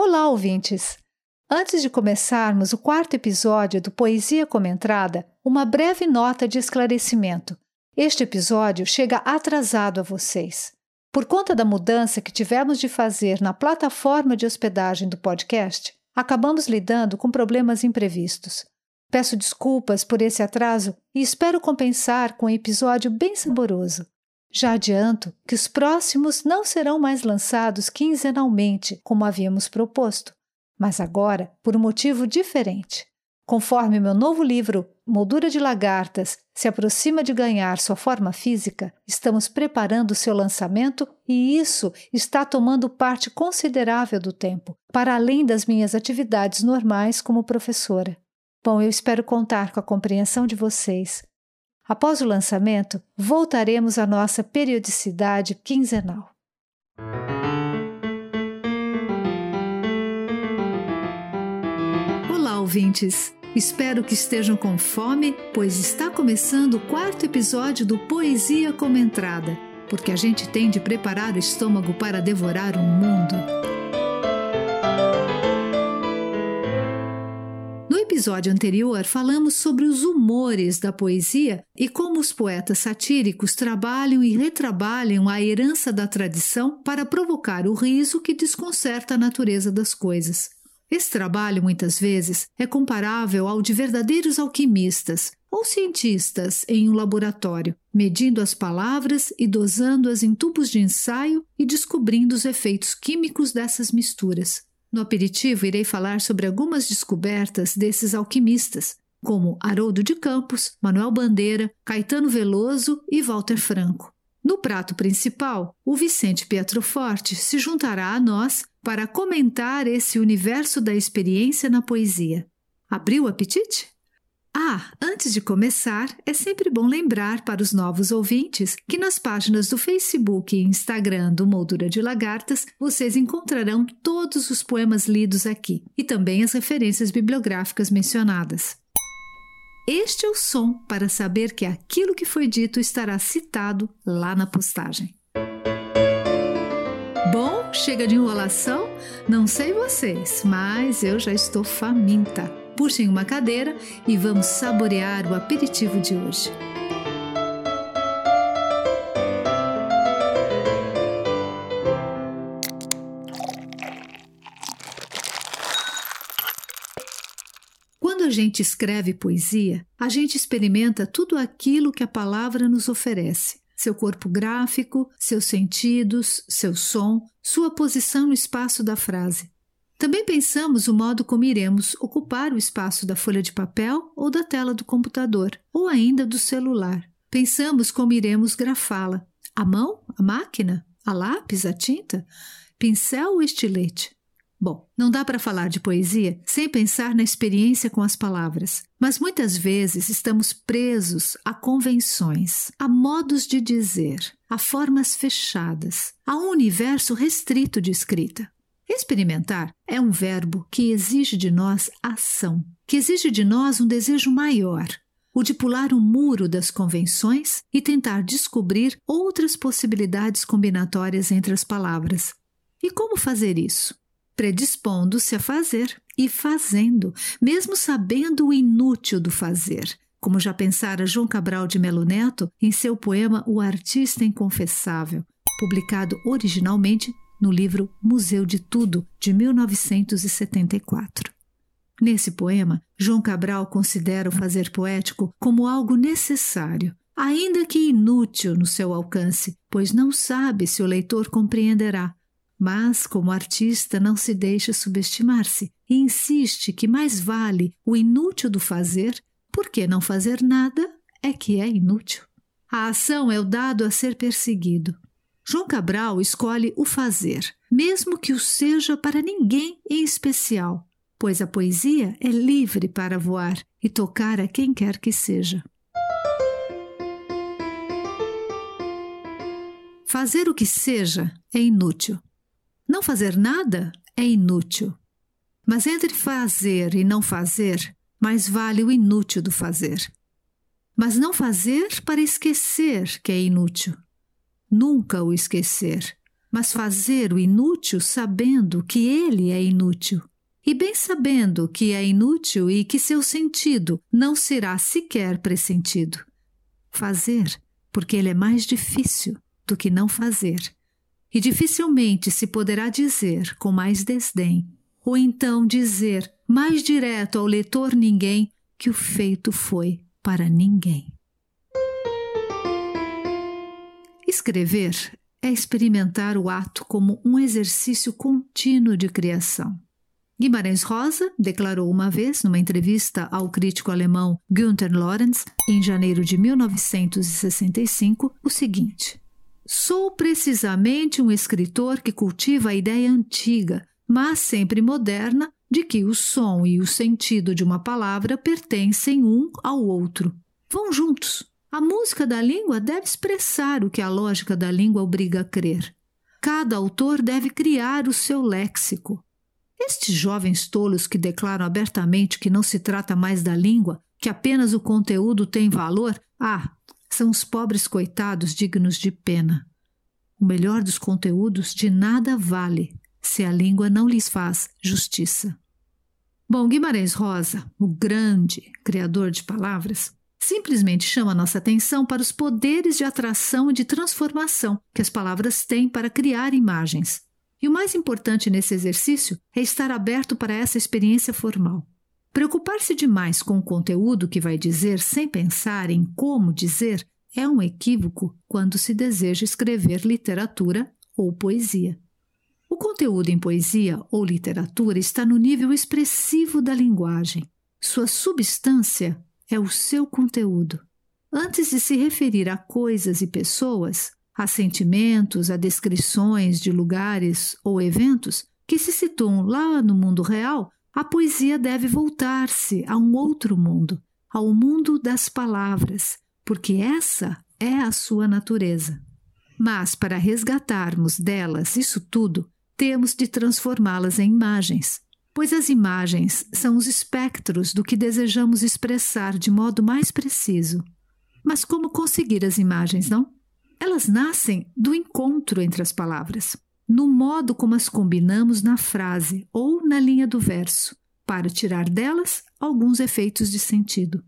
Olá, ouvintes! Antes de começarmos o quarto episódio do Poesia Comentada, uma breve nota de esclarecimento. Este episódio chega atrasado a vocês. Por conta da mudança que tivemos de fazer na plataforma de hospedagem do podcast, acabamos lidando com problemas imprevistos. Peço desculpas por esse atraso e espero compensar com um episódio bem saboroso. Já adianto que os próximos não serão mais lançados quinzenalmente, como havíamos proposto, mas agora por um motivo diferente. Conforme meu novo livro, Moldura de Lagartas, se aproxima de ganhar sua forma física, estamos preparando seu lançamento e isso está tomando parte considerável do tempo, para além das minhas atividades normais como professora. Bom, eu espero contar com a compreensão de vocês. Após o lançamento, voltaremos à nossa periodicidade quinzenal. Olá, ouvintes! Espero que estejam com fome, pois está começando o quarto episódio do Poesia Comentada, porque a gente tem de preparar o estômago para devorar o mundo. Episódio anterior, falamos sobre os humores da poesia e como os poetas satíricos trabalham e retrabalham a herança da tradição para provocar o riso que desconcerta a natureza das coisas. Esse trabalho, muitas vezes, é comparável ao de verdadeiros alquimistas ou cientistas em um laboratório, medindo as palavras e dosando-as em tubos de ensaio e descobrindo os efeitos químicos dessas misturas. No aperitivo, irei falar sobre algumas descobertas desses alquimistas, como Haroldo de Campos, Manuel Bandeira, Caetano Veloso e Walter Franco. No prato principal, o Vicente Pietroforte se juntará a nós para comentar esse universo da experiência na poesia. Abriu o apetite? Ah, antes de começar, é sempre bom lembrar para os novos ouvintes que nas páginas do Facebook e Instagram do Moldura de Lagartas vocês encontrarão todos os poemas lidos aqui e também as referências bibliográficas mencionadas. Este é o som para saber que aquilo que foi dito estará citado lá na postagem. Bom, chega de enrolação? Não sei vocês, mas eu já estou faminta. Puxem uma cadeira e vamos saborear o aperitivo de hoje. Quando a gente escreve poesia, a gente experimenta tudo aquilo que a palavra nos oferece seu corpo gráfico, seus sentidos, seu som, sua posição no espaço da frase. Também pensamos o modo como iremos ocupar o espaço da folha de papel ou da tela do computador, ou ainda do celular. Pensamos como iremos grafá-la: a mão, a máquina, a lápis, a tinta, pincel ou estilete. Bom, não dá para falar de poesia sem pensar na experiência com as palavras, mas muitas vezes estamos presos a convenções, a modos de dizer, a formas fechadas, a um universo restrito de escrita. Experimentar é um verbo que exige de nós ação, que exige de nós um desejo maior, o de pular o muro das convenções e tentar descobrir outras possibilidades combinatórias entre as palavras. E como fazer isso? predispondo-se a fazer e fazendo, mesmo sabendo o inútil do fazer, como já pensara João Cabral de Melo Neto em seu poema O Artista Inconfessável, publicado originalmente no livro Museu de Tudo, de 1974. Nesse poema, João Cabral considera o fazer poético como algo necessário, ainda que inútil no seu alcance, pois não sabe se o leitor compreenderá, mas, como artista, não se deixa subestimar-se e insiste que mais vale o inútil do fazer, porque não fazer nada é que é inútil. A ação é o dado a ser perseguido. João Cabral escolhe o fazer, mesmo que o seja para ninguém em especial, pois a poesia é livre para voar e tocar a quem quer que seja. Fazer o que seja é inútil. Não fazer nada é inútil. Mas entre fazer e não fazer, mais vale o inútil do fazer. Mas não fazer para esquecer que é inútil. Nunca o esquecer. mas fazer o inútil sabendo que ele é inútil. E bem sabendo que é inútil e que seu sentido não será sequer pressentido. Fazer, porque ele é mais difícil do que não fazer. E dificilmente se poderá dizer com mais desdém, ou então dizer mais direto ao leitor ninguém que o feito foi para ninguém. Escrever é experimentar o ato como um exercício contínuo de criação. Guimarães Rosa declarou uma vez, numa entrevista ao crítico alemão Günther Lorenz, em janeiro de 1965, o seguinte: Sou precisamente um escritor que cultiva a ideia antiga, mas sempre moderna, de que o som e o sentido de uma palavra pertencem um ao outro. Vão juntos. A música da língua deve expressar o que a lógica da língua obriga a crer. Cada autor deve criar o seu léxico. Estes jovens tolos que declaram abertamente que não se trata mais da língua, que apenas o conteúdo tem valor, ah, são os pobres coitados dignos de pena. O melhor dos conteúdos de nada vale se a língua não lhes faz justiça. Bom, Guimarães Rosa, o grande criador de palavras, simplesmente chama nossa atenção para os poderes de atração e de transformação que as palavras têm para criar imagens. E o mais importante nesse exercício é estar aberto para essa experiência formal. Preocupar-se demais com o conteúdo que vai dizer sem pensar em como dizer é um equívoco quando se deseja escrever literatura ou poesia. O conteúdo em poesia ou literatura está no nível expressivo da linguagem. Sua substância é o seu conteúdo. Antes de se referir a coisas e pessoas, a sentimentos, a descrições de lugares ou eventos que se situam lá no mundo real, a poesia deve voltar-se a um outro mundo, ao mundo das palavras, porque essa é a sua natureza. Mas para resgatarmos delas isso tudo, temos de transformá-las em imagens pois as imagens são os espectros do que desejamos expressar de modo mais preciso. Mas como conseguir as imagens, não? Elas nascem do encontro entre as palavras, no modo como as combinamos na frase ou na linha do verso, para tirar delas alguns efeitos de sentido.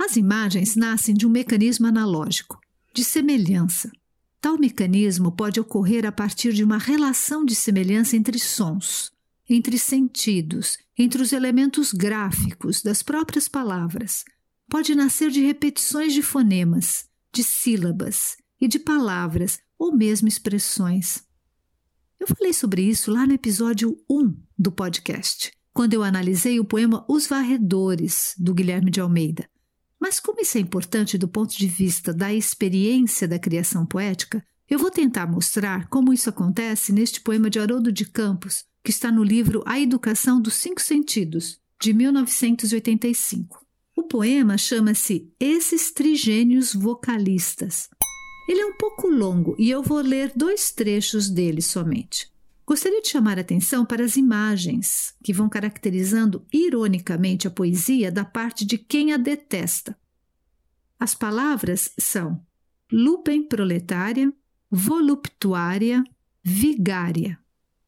As imagens nascem de um mecanismo analógico, de semelhança. Tal mecanismo pode ocorrer a partir de uma relação de semelhança entre sons, entre sentidos, entre os elementos gráficos das próprias palavras. Pode nascer de repetições de fonemas, de sílabas e de palavras ou mesmo expressões. Eu falei sobre isso lá no episódio 1 do podcast, quando eu analisei o poema Os Varredores, do Guilherme de Almeida. Mas, como isso é importante do ponto de vista da experiência da criação poética, eu vou tentar mostrar como isso acontece neste poema de Haroldo de Campos, que está no livro A Educação dos Cinco Sentidos, de 1985. O poema chama-se Esses Trigênios Vocalistas. Ele é um pouco longo e eu vou ler dois trechos dele somente. Gostaria de chamar a atenção para as imagens que vão caracterizando ironicamente a poesia da parte de quem a detesta. As palavras são lupem proletária, voluptuária, vigária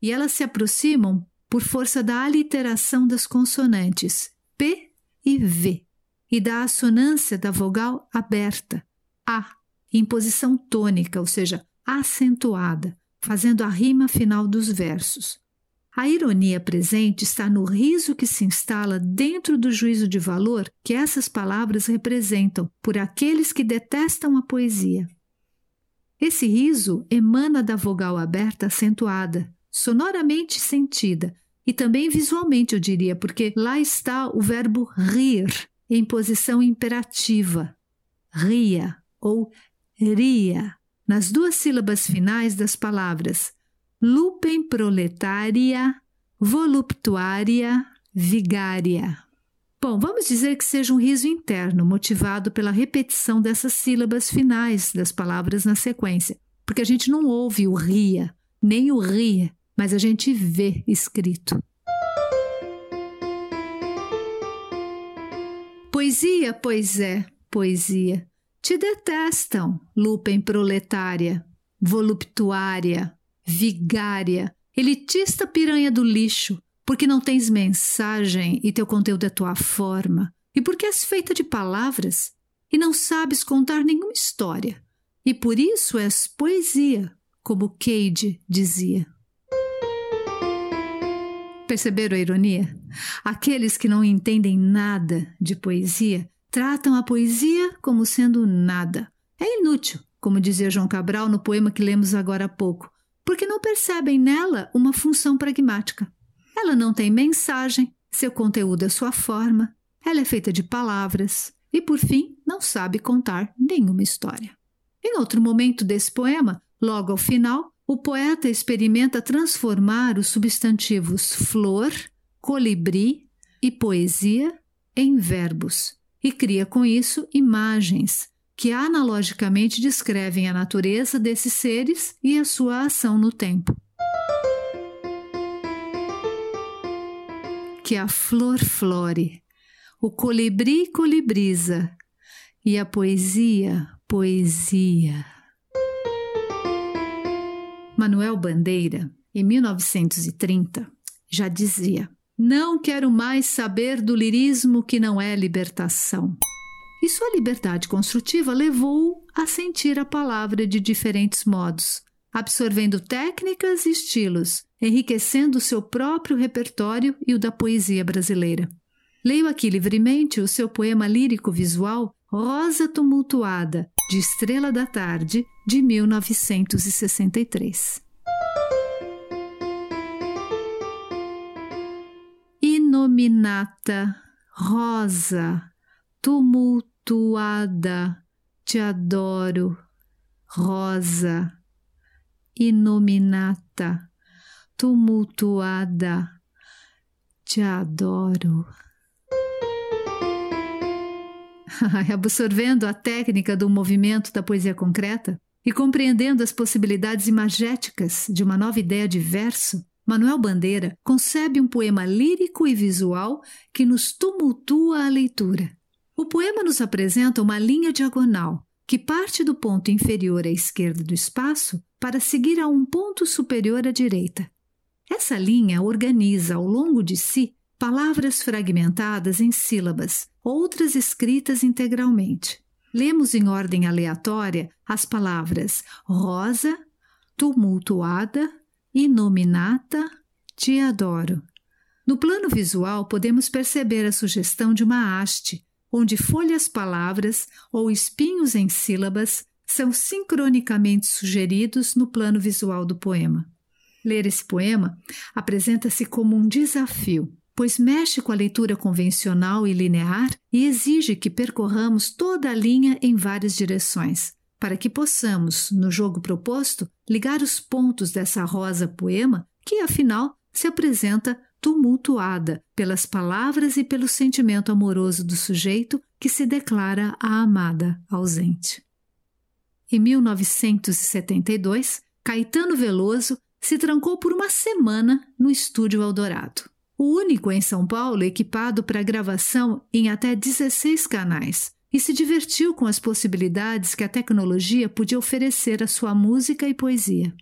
e elas se aproximam por força da aliteração das consonantes P e V e da assonância da vogal aberta, A, em posição tônica, ou seja, acentuada, fazendo a rima final dos versos. A ironia presente está no riso que se instala dentro do juízo de valor que essas palavras representam por aqueles que detestam a poesia. Esse riso emana da vogal aberta acentuada, sonoramente sentida e também visualmente, eu diria, porque lá está o verbo rir em posição imperativa. Ria ou ria, nas duas sílabas finais das palavras lupem proletária, voluptuária, vigária. Bom, vamos dizer que seja um riso interno, motivado pela repetição dessas sílabas finais das palavras na sequência, porque a gente não ouve o ria, nem o ria, mas a gente vê escrito. Poesia, pois é, poesia. Te detestam, lupem proletária, voluptuária, vigária, elitista piranha do lixo, porque não tens mensagem e teu conteúdo é tua forma, e porque és feita de palavras e não sabes contar nenhuma história, e por isso és poesia, como Cade dizia. Perceberam a ironia? Aqueles que não entendem nada de poesia tratam a poesia como sendo nada. É inútil, como dizia João Cabral no poema que lemos agora há pouco, porque não percebem nela uma função pragmática. Ela não tem mensagem, seu conteúdo é sua forma, ela é feita de palavras e, por fim, não sabe contar nenhuma história. Em outro momento desse poema, logo ao final, o poeta experimenta transformar os substantivos flor, colibri e poesia em verbos e cria com isso imagens que analogicamente descrevem a natureza desses seres e a sua ação no tempo. Que a flor flore, o colibri colibriza e a poesia poesia. Manuel Bandeira, em 1930, já dizia: Não quero mais saber do lirismo que não é libertação. E sua liberdade construtiva levou-o a sentir a palavra de diferentes modos, absorvendo técnicas e estilos, enriquecendo seu próprio repertório e o da poesia brasileira. Leio aqui livremente o seu poema lírico visual Rosa Tumultuada, de Estrela da Tarde, de 1963. Inominata, rosa, tumultuada, te adoro, rosa, inominata, tumultuada, te adoro. absorvendo a técnica do movimento da poesia concreta e compreendendo as possibilidades imagéticas de uma nova ideia de verso, Manuel Bandeira concebe um poema lírico e visual que nos tumultua a leitura. O poema nos apresenta uma linha diagonal que parte do ponto inferior à esquerda do espaço para seguir a um ponto superior à direita. Essa linha organiza ao longo de si palavras fragmentadas em sílabas, outras escritas integralmente. Lemos em ordem aleatória as palavras rosa, tumultuada, inominata, te adoro. No plano visual, podemos perceber a sugestão de uma haste, onde folhas palavras ou espinhos em sílabas são sincronicamente sugeridos no plano visual do poema. Ler esse poema apresenta-se como um desafio pois mexe com a leitura convencional e linear e exige que percorramos toda a linha em várias direções, para que possamos, no jogo proposto, ligar os pontos dessa rosa poema que, afinal, se apresenta tumultuada pelas palavras e pelo sentimento amoroso do sujeito que se declara a amada ausente. Em 1972, Caetano Veloso se trancou por uma semana no estúdio Eldorado o único em São Paulo equipado para gravação em até 16 canais, e se divertiu com as possibilidades que a tecnologia podia oferecer à sua música e poesia.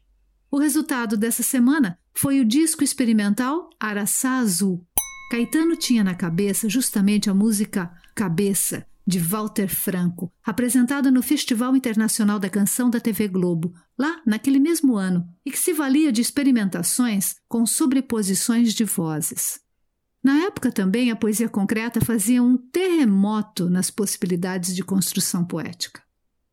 O resultado dessa semana foi o disco experimental Araçá Azul. Caetano tinha na cabeça justamente a música Cabeça, de Walter Franco, apresentada no Festival Internacional da Canção da TV Globo, lá naquele mesmo ano, e que se valia de experimentações com sobreposições de vozes. Na época também a poesia concreta fazia um terremoto nas possibilidades de construção poética.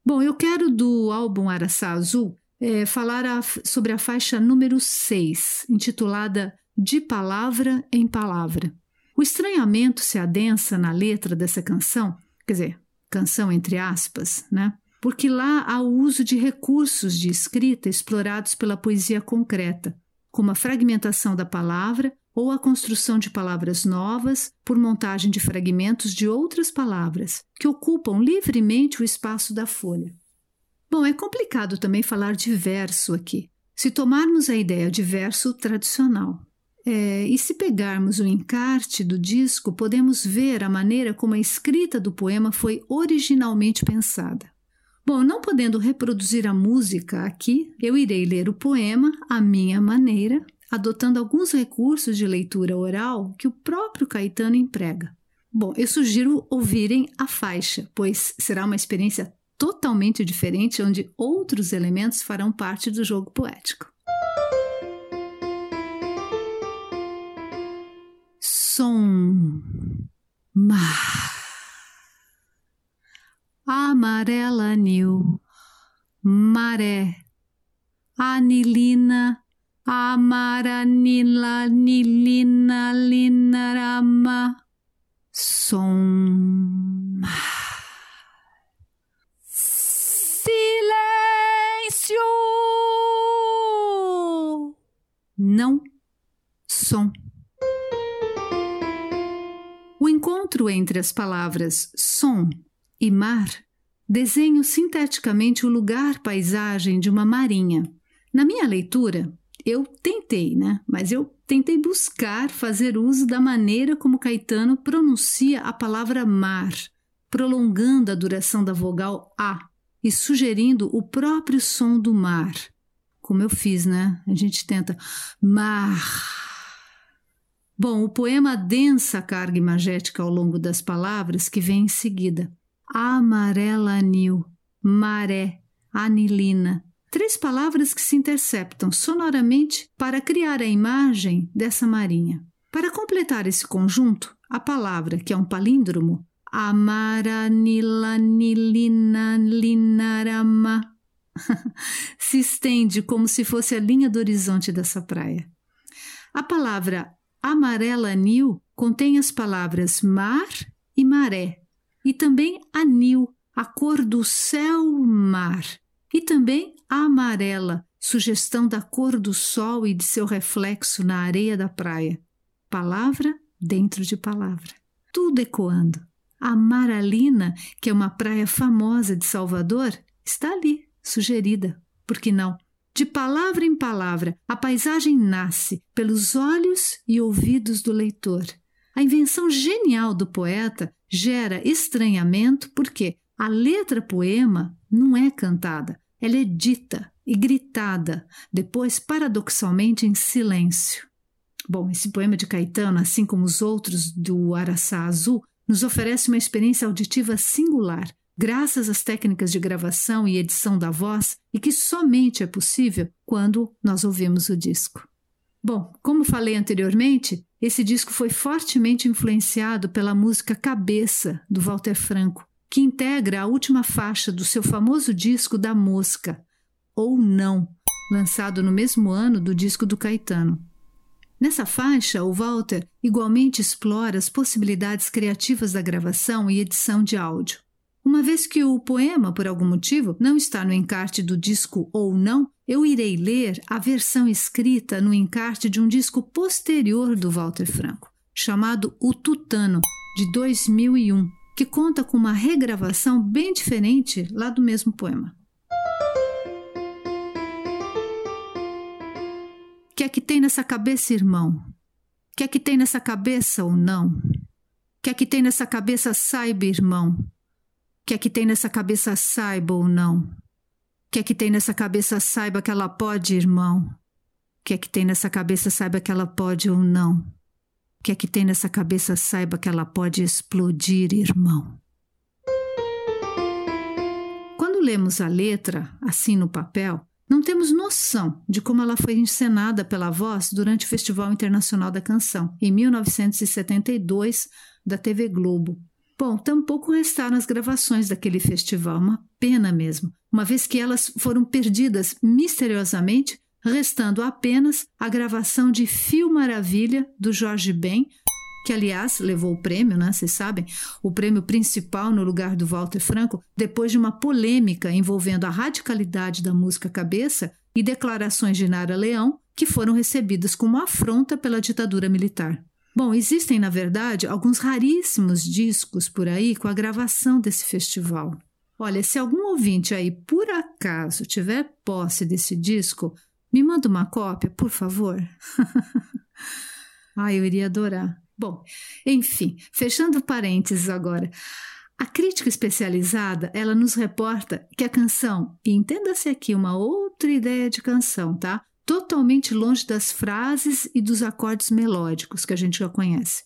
Bom, eu quero do álbum Araçá Azul é, falar a, sobre a faixa número 6, intitulada De Palavra em Palavra. O estranhamento se adensa na letra dessa canção quer dizer, canção entre aspas, né? Porque lá há o uso de recursos de escrita explorados pela poesia concreta, como a fragmentação da palavra ou a construção de palavras novas por montagem de fragmentos de outras palavras, que ocupam livremente o espaço da folha. Bom, é complicado também falar de verso aqui. Se tomarmos a ideia de verso tradicional, é, e se pegarmos o encarte do disco, podemos ver a maneira como a escrita do poema foi originalmente pensada. Bom, não podendo reproduzir a música aqui, eu irei ler o poema à minha maneira, adotando alguns recursos de leitura oral que o próprio Caetano emprega. Bom, eu sugiro ouvirem a faixa, pois será uma experiência totalmente diferente, onde outros elementos farão parte do jogo poético. Som. Mar amarela nil maré anilina. Amaranila. Nilina. Linarama. Som. Silêncio! Não. Som encontro entre as palavras som e mar desenho sinteticamente o lugar paisagem de uma marinha. Na minha leitura, eu tentei, né? Mas eu tentei buscar fazer uso da maneira como Caetano pronuncia a palavra mar, prolongando a duração da vogal A e sugerindo o próprio som do mar. Como eu fiz, né? A gente tenta mar Bom, o poema densa a carga imagética ao longo das palavras que vem em seguida. Amarela anil, maré, anilina. Três palavras que se interceptam sonoramente para criar a imagem dessa marinha. Para completar esse conjunto, a palavra, que é um palíndromo, Amaranilanilinalinarama, se estende como se fosse a linha do horizonte dessa praia. A palavra amarela anil contém as palavras mar e maré, e também anil, a cor do céu-mar, e também amarela, sugestão da cor do sol e de seu reflexo na areia da praia. Palavra dentro de palavra. Tudo ecoando. A Maralina, que é uma praia famosa de Salvador, está ali, sugerida. Por que não? De palavra em palavra, a paisagem nasce pelos olhos e ouvidos do leitor. A invenção genial do poeta gera estranhamento porque a letra poema não é cantada, ela é dita e gritada, depois paradoxalmente em silêncio. Bom, esse poema de Caetano, assim como os outros do Araçá Azul, nos oferece uma experiência auditiva singular, graças às técnicas de gravação e edição da voz e que somente é possível quando nós ouvimos o disco. Bom, como falei anteriormente, esse disco foi fortemente influenciado pela música Cabeça, do Walter Franco, que integra a última faixa do seu famoso disco da Mosca, ou Não, lançado no mesmo ano do disco do Caetano. Nessa faixa, o Walter igualmente explora as possibilidades criativas da gravação e edição de áudio. Uma vez que o poema, por algum motivo, não está no encarte do disco ou não, eu irei ler a versão escrita no encarte de um disco posterior do Walter Franco, chamado O Tutano, de 2001, que conta com uma regravação bem diferente lá do mesmo poema. O que é que tem nessa cabeça, irmão? O que é que tem nessa cabeça ou não? O que é que tem nessa cabeça, saiba, irmão? Que é que tem nessa cabeça saiba ou não? Que é que tem nessa cabeça saiba que ela pode, irmão? Que é que tem nessa cabeça saiba que ela pode ou não? Que é que tem nessa cabeça saiba que ela pode explodir, irmão? Quando lemos a letra assim no papel, não temos noção de como ela foi encenada pela voz durante o Festival Internacional da Canção, em 1972, da TV Globo. Bom, tampouco restaram as gravações daquele festival, uma pena mesmo, uma vez que elas foram perdidas misteriosamente, restando apenas a gravação de Fio Maravilha do Jorge Ben, que aliás levou o prêmio, né? Vocês sabem, o prêmio principal no lugar do Walter Franco, depois de uma polêmica envolvendo a radicalidade da música cabeça e declarações de Nara Leão, que foram recebidas como afronta pela ditadura militar. Bom, existem, na verdade, alguns raríssimos discos por aí com a gravação desse festival. Olha, se algum ouvinte aí por acaso tiver posse desse disco, me manda uma cópia, por favor. ah, eu iria adorar. Bom, enfim, fechando parênteses agora. A crítica especializada, ela nos reporta que a canção, e entenda-se aqui uma outra ideia de canção, tá? Totalmente longe das frases e dos acordes melódicos que a gente já conhece.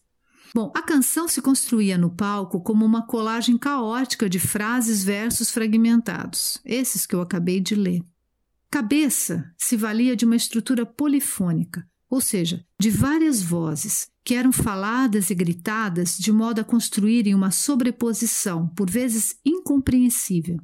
Bom, a canção se construía no palco como uma colagem caótica de frases, versos fragmentados, esses que eu acabei de ler. Cabeça se valia de uma estrutura polifônica, ou seja, de várias vozes, que eram faladas e gritadas de modo a construírem uma sobreposição, por vezes incompreensível.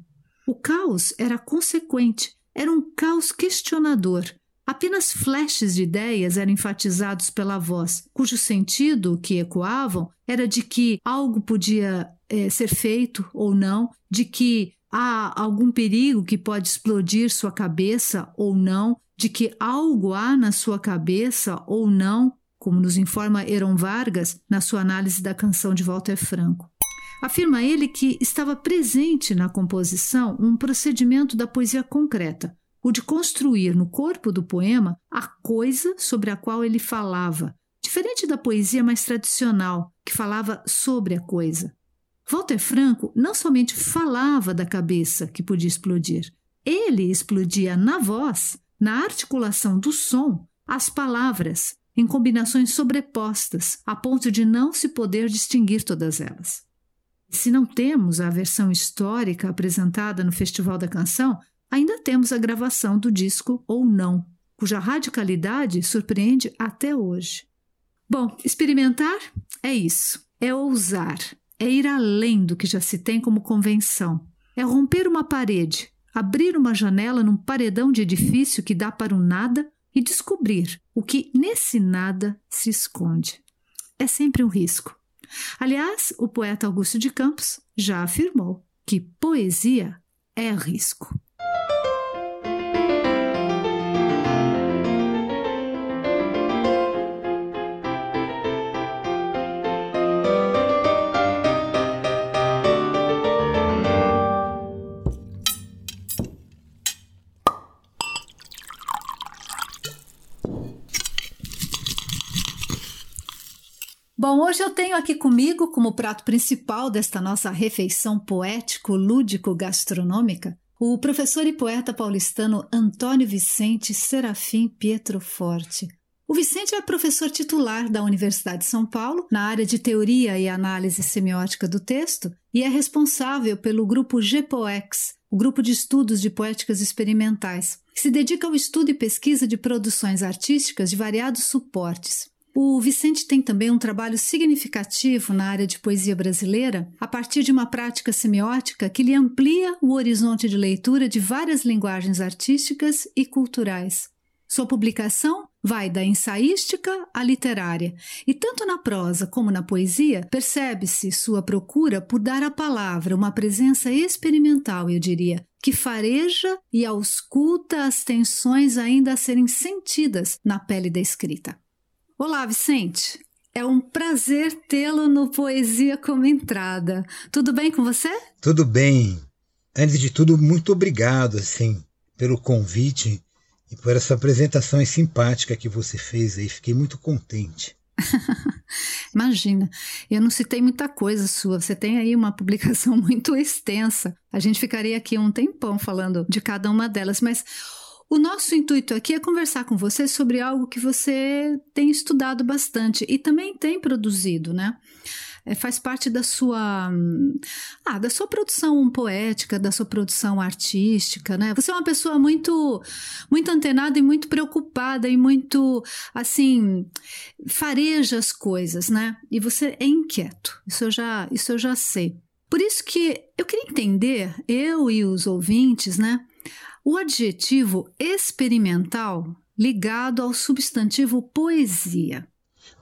O caos era consequente, era um caos questionador. Apenas flashes de ideias eram enfatizados pela voz, cujo sentido que ecoavam era de que algo podia é, ser feito ou não, de que há algum perigo que pode explodir sua cabeça ou não, de que algo há na sua cabeça ou não, como nos informa Heron Vargas na sua análise da canção de Walter Franco. Afirma ele que estava presente na composição um procedimento da poesia concreta, o de construir no corpo do poema a coisa sobre a qual ele falava, diferente da poesia mais tradicional, que falava sobre a coisa. Walter Franco não somente falava da cabeça que podia explodir, ele explodia na voz na articulação do som, as palavras, em combinações sobrepostas, a ponto de não se poder distinguir todas elas. Se não temos a versão histórica apresentada no Festival da Canção, ainda temos a gravação do disco Ou Não, cuja radicalidade surpreende até hoje. Bom, experimentar é isso, é ousar, é ir além do que já se tem como convenção, é romper uma parede, abrir uma janela num paredão de edifício que dá para o nada e descobrir o que nesse nada se esconde. É sempre um risco. Aliás, o poeta Augusto de Campos já afirmou que poesia é risco. Bom, hoje eu tenho aqui comigo, como prato principal desta nossa refeição poético-lúdico-gastronômica, o professor e poeta paulistano Antônio Vicente Serafim Pietro Forte. O Vicente é professor titular da Universidade de São Paulo na área de teoria e análise semiótica do texto e é responsável pelo grupo GPOEX, o grupo de estudos de poéticas experimentais, que se dedica ao estudo e pesquisa de produções artísticas de variados suportes. O Vicente tem também um trabalho significativo na área de poesia brasileira, a partir de uma prática semiótica que lhe amplia o horizonte de leitura de várias linguagens artísticas e culturais. Sua publicação vai da ensaística à literária, e tanto na prosa como na poesia percebe-se sua procura por dar à palavra uma presença experimental, eu diria, que fareja e ausculta as tensões ainda a serem sentidas na pele da escrita. Olá, Vicente. É um prazer tê-lo no Poesia como Entrada. Tudo bem com você? Tudo bem. Antes de tudo, muito obrigado, assim, pelo convite e por essa apresentação simpática que você fez aí. Fiquei muito contente. Imagina, eu não citei muita coisa sua. Você tem aí uma publicação muito extensa. A gente ficaria aqui um tempão falando de cada uma delas, mas o nosso intuito aqui é conversar com você sobre algo que você tem estudado bastante e também tem produzido, né? É, faz parte da sua ah, da sua produção poética, da sua produção artística, né? Você é uma pessoa muito muito antenada e muito preocupada e muito assim fareja as coisas, né? E você é inquieto. Isso eu já isso eu já sei. Por isso que eu queria entender, eu e os ouvintes, né? O adjetivo experimental ligado ao substantivo poesia.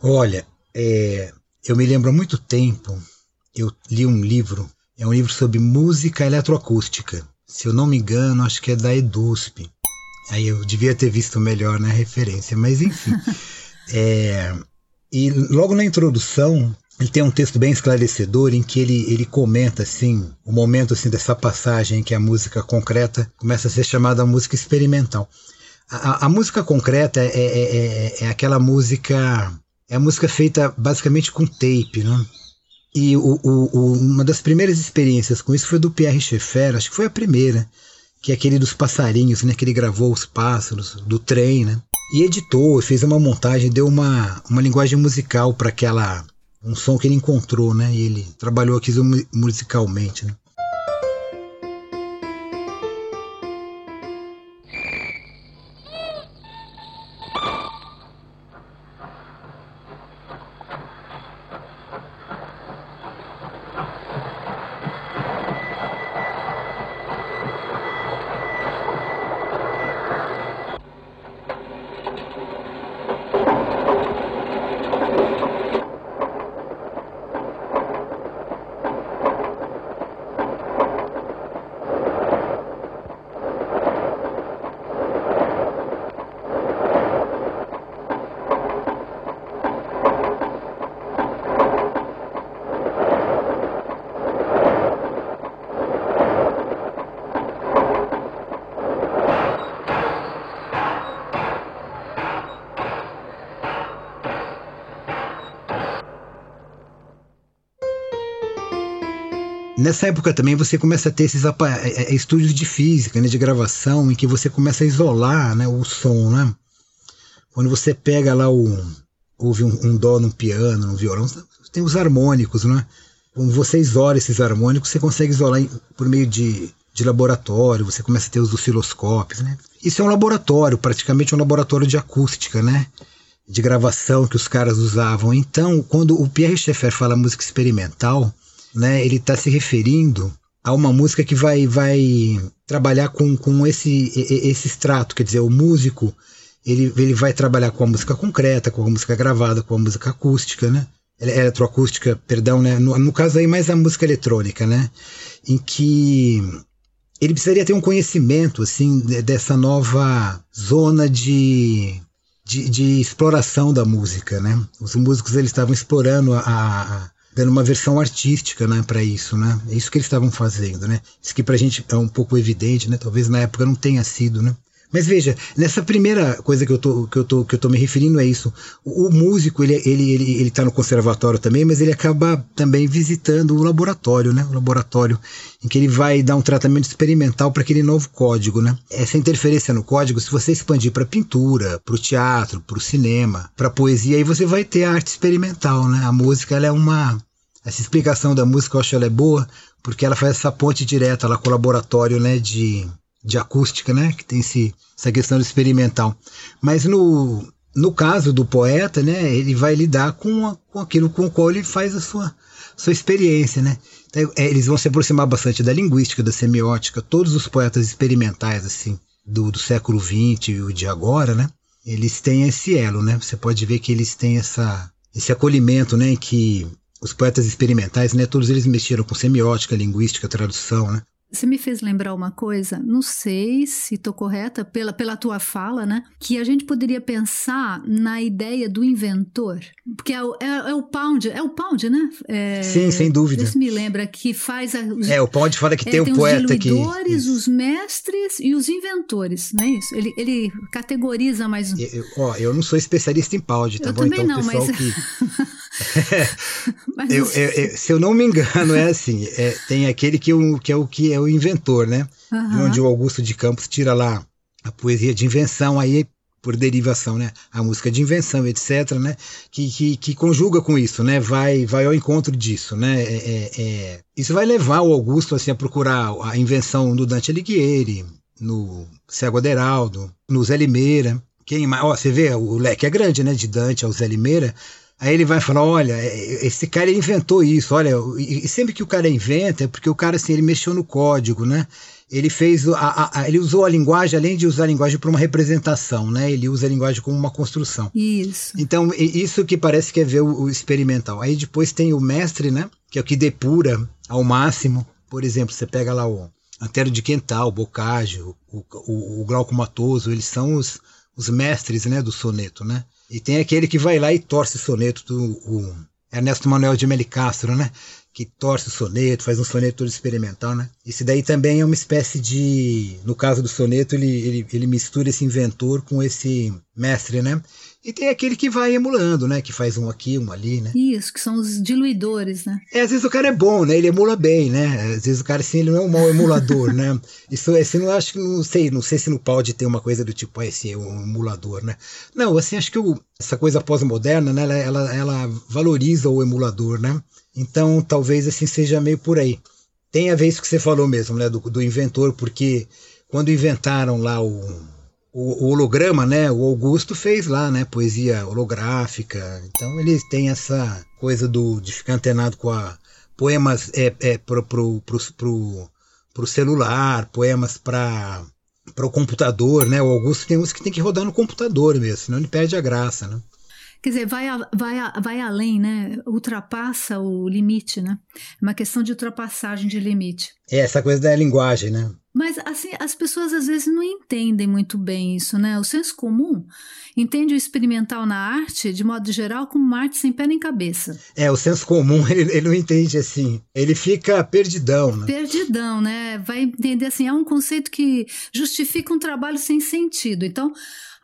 Olha, é, eu me lembro há muito tempo, eu li um livro, é um livro sobre música eletroacústica. Se eu não me engano, acho que é da EDUSP. Aí eu devia ter visto melhor na referência, mas enfim. é, e logo na introdução ele tem um texto bem esclarecedor em que ele, ele comenta assim o momento assim dessa passagem em que a música concreta começa a ser chamada música experimental. A, a, música concreta é, é, é, é, aquela música é a música feita basicamente com tape, né? E o, o, uma das primeiras experiências com isso foi do Pierre Schaeffer, acho que foi a primeira, que é aquele dos passarinhos, né? Que ele gravou os pássaros do trem, né? E editou, fez uma montagem, deu uma, uma linguagem musical para aquela um som que ele encontrou, né? E ele trabalhou aqui musicalmente, né? Nessa época também você começa a ter esses é, é, estúdios de física, né, de gravação, em que você começa a isolar né, o som, né? Quando você pega lá o. ouve um, um dó no piano, no violão, tem os harmônicos, né? Quando você isola esses harmônicos, você consegue isolar por meio de, de laboratório, você começa a ter os osciloscópios, né? Isso é um laboratório, praticamente um laboratório de acústica, né? De gravação que os caras usavam. Então, quando o Pierre Schaeffer fala música experimental, né, ele está se referindo a uma música que vai, vai trabalhar com, com esse, esse extrato, quer dizer, o músico ele, ele vai trabalhar com a música concreta, com a música gravada, com a música acústica, né? Eletroacústica, perdão, né? No, no caso aí mais a música eletrônica, né? Em que ele precisaria ter um conhecimento, assim, dessa nova zona de, de, de exploração da música, né? Os músicos eles estavam explorando a, a dando uma versão artística, né, para isso, né? É isso que eles estavam fazendo, né? Isso que pra gente é um pouco evidente, né? Talvez na época não tenha sido, né? Mas veja, nessa primeira coisa que eu tô, que eu tô, que eu tô me referindo é isso. O, músico, ele, ele, ele, ele tá no conservatório também, mas ele acaba também visitando o laboratório, né? O laboratório em que ele vai dar um tratamento experimental para aquele novo código, né? Essa interferência no código, se você expandir para pintura, para o teatro, para o cinema, para poesia, aí você vai ter a arte experimental, né? A música, ela é uma essa explicação da música eu acho ela é boa, porque ela faz essa ponte direta lá com o laboratório, né, de de acústica, né? Que tem esse, essa questão experimental. Mas no, no caso do poeta, né? Ele vai lidar com, a, com aquilo com o qual ele faz a sua, sua experiência, né? Então, é, eles vão se aproximar bastante da linguística, da semiótica. Todos os poetas experimentais, assim, do, do século XX e o de agora, né? Eles têm esse elo, né? Você pode ver que eles têm essa, esse acolhimento, né? Que os poetas experimentais, né? Todos eles mexeram com semiótica, linguística, tradução, né? Você me fez lembrar uma coisa, não sei se estou correta pela, pela tua fala, né? Que a gente poderia pensar na ideia do inventor. Porque é, é, é o Pound, é o Pound, né? É, Sim, sem dúvida. Isso me lembra que faz. A, os, é, o Pound fala que é, tem o tem poeta que. Os os mestres e os inventores, não é isso? Ele, ele categoriza mais. Eu, ó, eu não sou especialista em Pound, tá eu bom? Também então, não, pessoal mas... que. eu, eu, se eu não me engano, é assim: é, tem aquele que, o, que é o que é o inventor, né? Uhum. De onde o Augusto de Campos tira lá a poesia de invenção, aí por derivação, né? A música de invenção, etc., né? Que, que, que conjuga com isso, né? Vai, vai ao encontro disso, né? É, é, é... Isso vai levar o Augusto assim, a procurar a invenção do Dante Alighieri, no Cego Aderaldo, no Zé Limeira. Quem mais? Ó, você vê, o leque é grande, né? De Dante ao Zé Limeira. Aí ele vai falar, olha, é, esse cara inventou isso, olha, e sempre que o cara inventa é porque o cara assim, ele mexeu no código, né? Ele fez a, a, ele usou a linguagem além de usar a linguagem para uma representação, né? Ele usa a linguagem como uma construção. Isso. Então, isso que parece que é ver o, o experimental. Aí depois tem o mestre, né? Que é o que depura ao máximo. Por exemplo, você pega lá o Antero de Quental, o o, o, o Glauco Matoso, eles são os, os mestres, né, do soneto, né? E tem aquele que vai lá e torce o soneto do Ernesto Manuel de Melicastro, né? Que torce o soneto, faz um soneto todo experimental, né? Esse daí também é uma espécie de. No caso do soneto, ele, ele, ele mistura esse inventor com esse mestre, né? E tem aquele que vai emulando, né? Que faz um aqui, um ali, né? Isso, que são os diluidores, né? É, às vezes o cara é bom, né? Ele emula bem, né? Às vezes o cara, assim, ele não é um mau emulador, né? Isso, assim, não acho que, não sei, não sei se não pode ter uma coisa do tipo, ah, esse é um emulador, né? Não, assim, acho que o, essa coisa pós-moderna, né? Ela, ela, ela valoriza o emulador, né? Então, talvez, assim, seja meio por aí. Tem a ver isso que você falou mesmo, né? Do, do inventor, porque quando inventaram lá o o, holograma, né? O Augusto fez lá, né? Poesia holográfica. Então ele tem essa coisa do, de ficar antenado com a poemas é, é pro, pro, pro, pro, pro celular, poemas para para o computador, né? O Augusto tem uns que tem que rodar no computador mesmo, senão ele perde a graça, né? Quer dizer, vai, vai, vai além, né? Ultrapassa o limite, né? É uma questão de ultrapassagem de limite. É, essa coisa da linguagem, né? Mas assim, as pessoas às vezes não entendem muito bem isso, né? O senso comum entende o experimental na arte, de modo geral, como uma arte sem pé nem cabeça. É, o senso comum, ele, ele não entende assim. Ele fica perdidão, né? Perdidão, né? Vai entender assim, é um conceito que justifica um trabalho sem sentido. Então,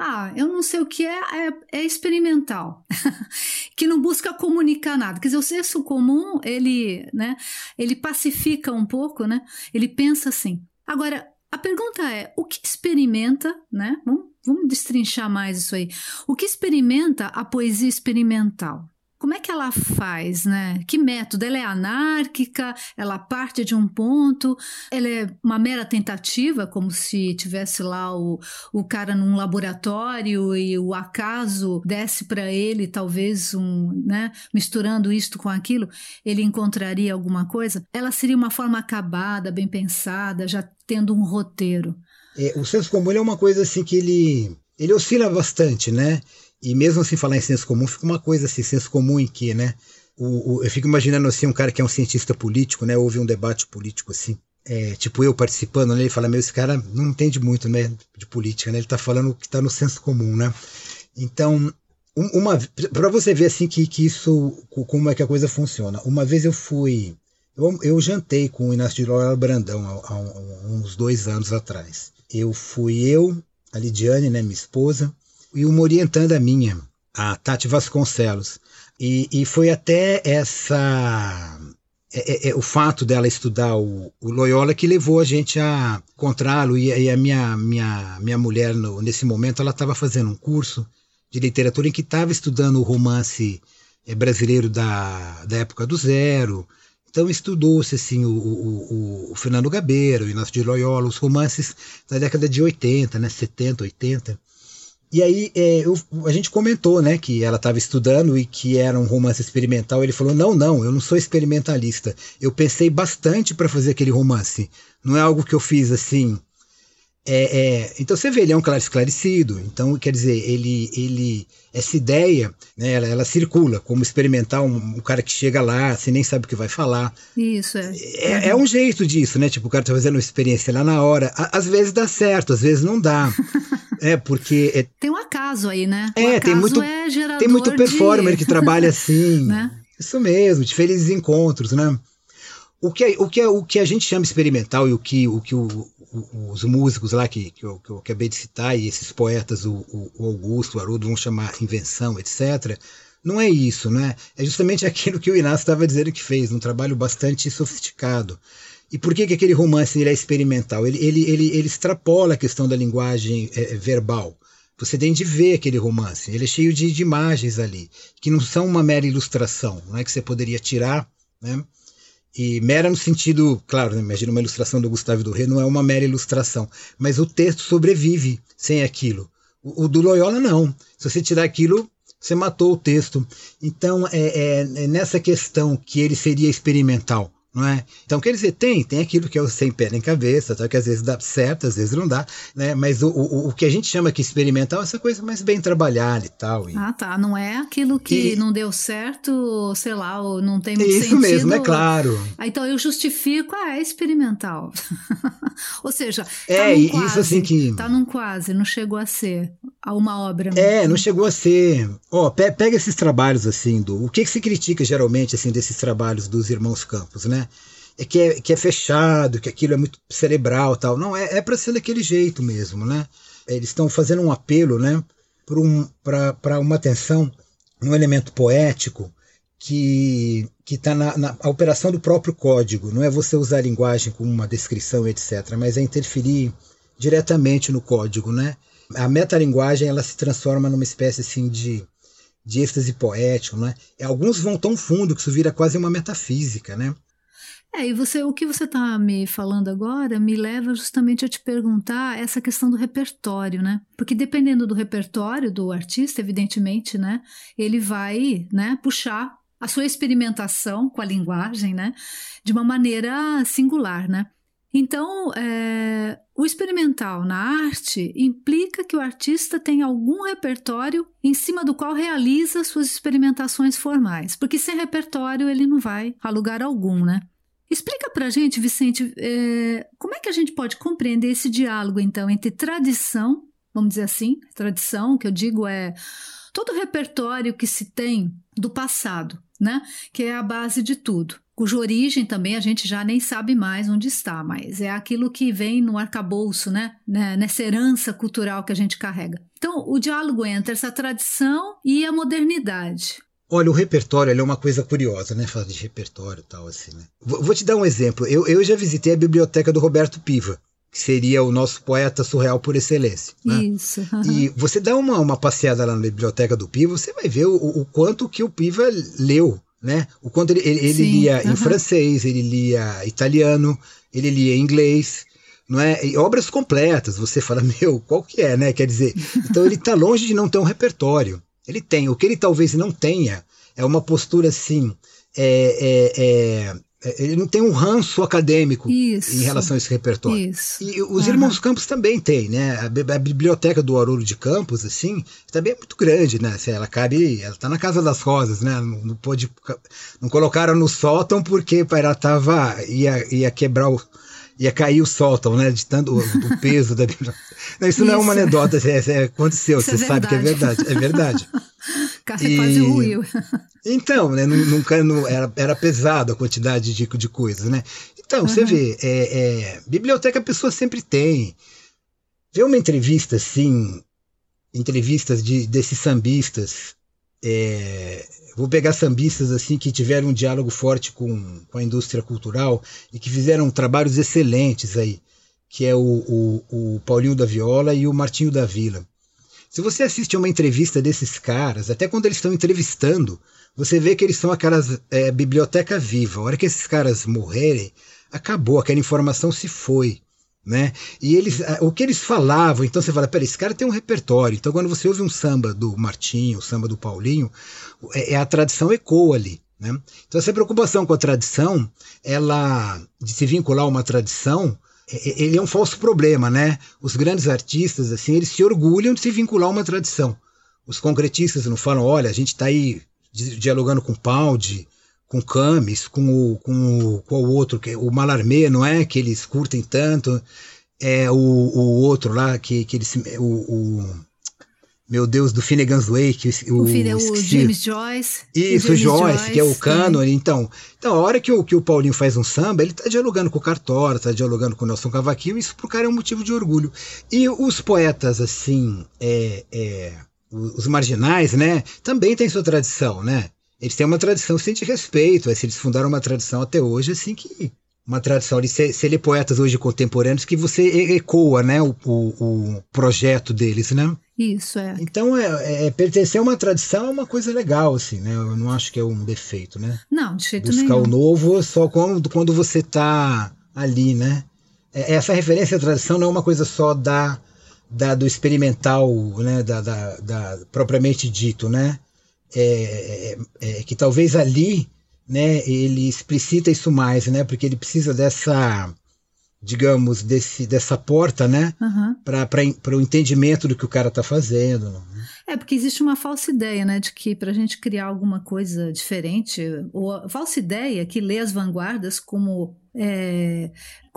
ah, eu não sei o que é, é, é experimental, que não busca comunicar nada. Quer dizer, o senso comum, ele, né, ele pacifica um pouco, né? Ele pensa assim, Agora, a pergunta é: o que experimenta, né? Vamos, vamos destrinchar mais isso aí. O que experimenta a poesia experimental? Como é que ela faz, né? Que método? Ela é anárquica? Ela parte de um ponto? Ela é uma mera tentativa, como se tivesse lá o, o cara num laboratório e o acaso desse para ele talvez um, né? Misturando isto com aquilo, ele encontraria alguma coisa? Ela seria uma forma acabada, bem pensada, já tendo um roteiro. É, o senso comum é uma coisa assim que ele ele oscila bastante, né? E mesmo assim falar em senso comum, fica uma coisa assim, senso comum em que, né? O, o, eu fico imaginando assim um cara que é um cientista político, né? Houve um debate político assim. É, tipo eu participando, né? Ele fala, meu, esse cara não entende muito, né? De política, né? Ele tá falando que tá no senso comum, né? Então, uma para você ver assim que, que isso como é que a coisa funciona. Uma vez eu fui eu, eu jantei com o Inácio de Loyola Brandão há, há, uns dois anos atrás. Eu fui eu, a Lidiane, né, minha esposa, e uma orientanda minha, a Tati Vasconcelos. E, e foi até essa é, é, é, o fato dela estudar o, o, Loyola que levou a gente a encontrá-lo e, e, a minha, minha, minha mulher no, nesse momento ela estava fazendo um curso de literatura em que estava estudando o romance é, brasileiro da, da época do zero então estudou-se assim, o, o, o, Fernando Gabeira, o Inácio de Loyola, os romances da década de 80, né, 70, 80. E aí é, eu, a gente comentou, né, que ela estava estudando e que era um romance experimental. Ele falou: não, não, eu não sou experimentalista. Eu pensei bastante para fazer aquele romance. Não é algo que eu fiz assim. É, é, então você vê, ele é um claro esclarecido. Então, quer dizer, ele, ele essa ideia, né, ela, ela circula como experimentar um, um, cara que chega lá, você nem sabe o que vai falar. Isso, é. É, é um jeito disso, né? Tipo, o cara tá fazendo uma experiência lá na hora. às vezes dá certo, às vezes não dá. É, porque. É... Tem um acaso aí, né? É, tem muito. É tem muito performer de... que trabalha assim. né? Isso mesmo, de felizes encontros, né? O que, o, que, o que a gente chama experimental e o que, o, que o, o, os músicos lá que, que eu, que, eu, acabei de citar e esses poetas, o, o Augusto, o Haroldo, vão chamar invenção, etc., não é isso, né? É justamente aquilo que o Inácio estava dizendo que fez, um trabalho bastante sofisticado. E por que, que aquele romance ele é experimental? Ele, ele, ele, ele extrapola a questão da linguagem é, verbal. Você tem de ver aquele romance. Ele é cheio de, de, imagens ali, que não são uma mera ilustração, não é que você poderia tirar, né? E mera no sentido, claro, né, imagina uma ilustração do Gustavo do Rei, não é uma mera ilustração, mas o texto sobrevive sem aquilo. O, o do Loyola não. Se você tirar aquilo, você matou o texto. Então é, é, é nessa questão que ele seria experimental não é? Então, quer dizer, tem, tem aquilo que é o sem pé nem cabeça, tá? que às vezes dá certo, às vezes não dá, né? Mas o, o, o que a gente chama aqui experimental é essa coisa mais bem trabalhada e tal. E... Ah, tá. Não é aquilo que e... não deu certo, sei lá, ou não tem muito Isso sentido. Isso mesmo, é claro. Ah, então eu justifico, ah, é experimental. ou seja, tá é, num quase, isso assim que... Tá num quase, não chegou a ser a uma obra. É, não chegou a ser. Ó, oh, pega esses trabalhos assim, do... o que, que se critica geralmente assim desses trabalhos dos irmãos Campos, né? É que, é que é fechado, que aquilo é muito cerebral tal. Não, é, é para ser daquele jeito mesmo, né? Eles estão fazendo um apelo, né? para um, uma atenção um elemento poético que está na, na operação do próprio código. Não é você usar a linguagem como uma descrição, etc., mas é interferir diretamente no código. Né? A metalinguagem ela se transforma numa espécie assim, de, de êxtase poético. Né? Alguns vão tão fundo que isso vira quase uma metafísica. Né? É, e você, o que você está me falando agora me leva justamente a te perguntar essa questão do repertório, né? Porque dependendo do repertório do artista, evidentemente, né, ele vai, né, puxar a sua experimentação com a linguagem, né, de uma maneira singular, né? Então, é, o experimental na arte implica que o artista tem algum repertório em cima do qual realiza suas experimentações formais, porque sem repertório ele não vai a lugar algum, né? Explica para a gente, Vicente, é, como é que a gente pode compreender esse diálogo, então, entre tradição, vamos dizer assim, tradição, que eu digo é todo o repertório que se tem do passado, né? Que é a base de tudo. Cuja origem também a gente já nem sabe mais onde está, mas é aquilo que vem no arcabouço, né? né? Nessa herança cultural que a gente carrega. Então, o diálogo entre essa tradição e a modernidade. Olha, o repertório é uma coisa curiosa, né? Falar de repertório e tal, assim, né? Vou, te dar um exemplo. Eu, eu já visitei a biblioteca do Roberto Piva, que seria o nosso poeta surreal por excelência. Né? Isso. E você dá uma, uma passeada lá na biblioteca do Piva, você vai ver o, o quanto que o Piva leu, né? O quanto ele, ele, ele lia em francês, ele lia italiano, ele lia inglês, não é? E obras completas. Você fala, meu, qual que é, né? Quer dizer, então ele está longe de não ter um repertório. Ele tem. O que ele talvez não tenha é uma postura assim. É, é, é, ele não tem um ranço acadêmico isso, em relação a esse repertório. Isso. E os uhum. irmãos Campos também têm, né? A, a, biblioteca do Haroldo de Campos, assim, também é muito grande, né? Ela cabe, ela tá na Casa das Rosas, né? Não, não pode, não colocaram no sótão porque ela tava ia, ia quebrar o ia cair o sótão, né? De tanto o, peso da biblioteca. Não, isso, isso, não é uma anedota, é, é, aconteceu, isso você é sabe que é verdade. É verdade. Café e... quase ruiu. Então, né, nunca, não, era, era pesado a quantidade de, de coisas, né? Então, uhum. você vê, é, é, biblioteca a pessoa sempre tem. Vê uma entrevista assim, entrevistas de, desses sambistas, é, vou pegar sambistas assim que tiveram um diálogo forte com, com a indústria cultural e que fizeram trabalhos excelentes aí, que é o, o, o Paulinho da Viola e o Martinho da Vila. Se você assiste uma entrevista desses caras, até quando eles estão entrevistando, você vê que eles são aquelas é, biblioteca viva. A hora que esses caras morrerem, acabou, aquela informação se foi. Né? E eles, o que eles falavam, então você fala, peraí, esse cara tem um repertório. Então, quando você ouve um samba do Martinho, o samba do Paulinho, é, é a tradição ecoa ali. Né? Então, essa preocupação com a tradição, ela de se vincular a uma tradição, é, ele é um falso problema, né? Os grandes artistas, assim, eles se orgulham de se vincular a uma tradição. Os concretistas não falam, olha, a gente está aí dialogando com Paldi, com Camis, com o, com o, qual outro, que, o Malarmé, não é? Que eles curtem tanto. É o, o outro lá, que, que eles. O, o, meu Deus, do Finnegan's Wake. O, o, filho, o James Joyce. Isso, o Joyce, Joyce, que é o cânone. Então, então, a hora que o, que o Paulinho faz um samba, ele está dialogando com o Cartora, está dialogando com o Nelson Cavaquinho, isso pro cara é um motivo de orgulho. E os poetas, assim, é, é, os marginais, né, também têm sua tradição, né? Eles têm uma tradição sem de respeito. Assim, eles fundaram uma tradição até hoje, assim, que. Uma tradição de ser, ser poetas hoje contemporâneos que você ecoa, né, o, o, o projeto deles, né? Isso, é. Então, é, é, pertencer a uma tradição é uma coisa legal, assim, né? Eu não acho que é um defeito, né? Não, de jeito Buscar nenhum. o novo só quando, quando você tá ali, né? É, essa referência à tradição não é uma coisa só da, da do experimental, né? Da, da, da propriamente dito, né? É, é, é, que talvez ali né, ele explicita isso mais, né, porque ele precisa dessa, digamos, desse, dessa porta, né, uhum. para o entendimento do que o cara está fazendo. Né? É, porque existe uma falsa ideia, né, de que para a gente criar alguma coisa diferente, ou a falsa ideia que lê as vanguardas como é,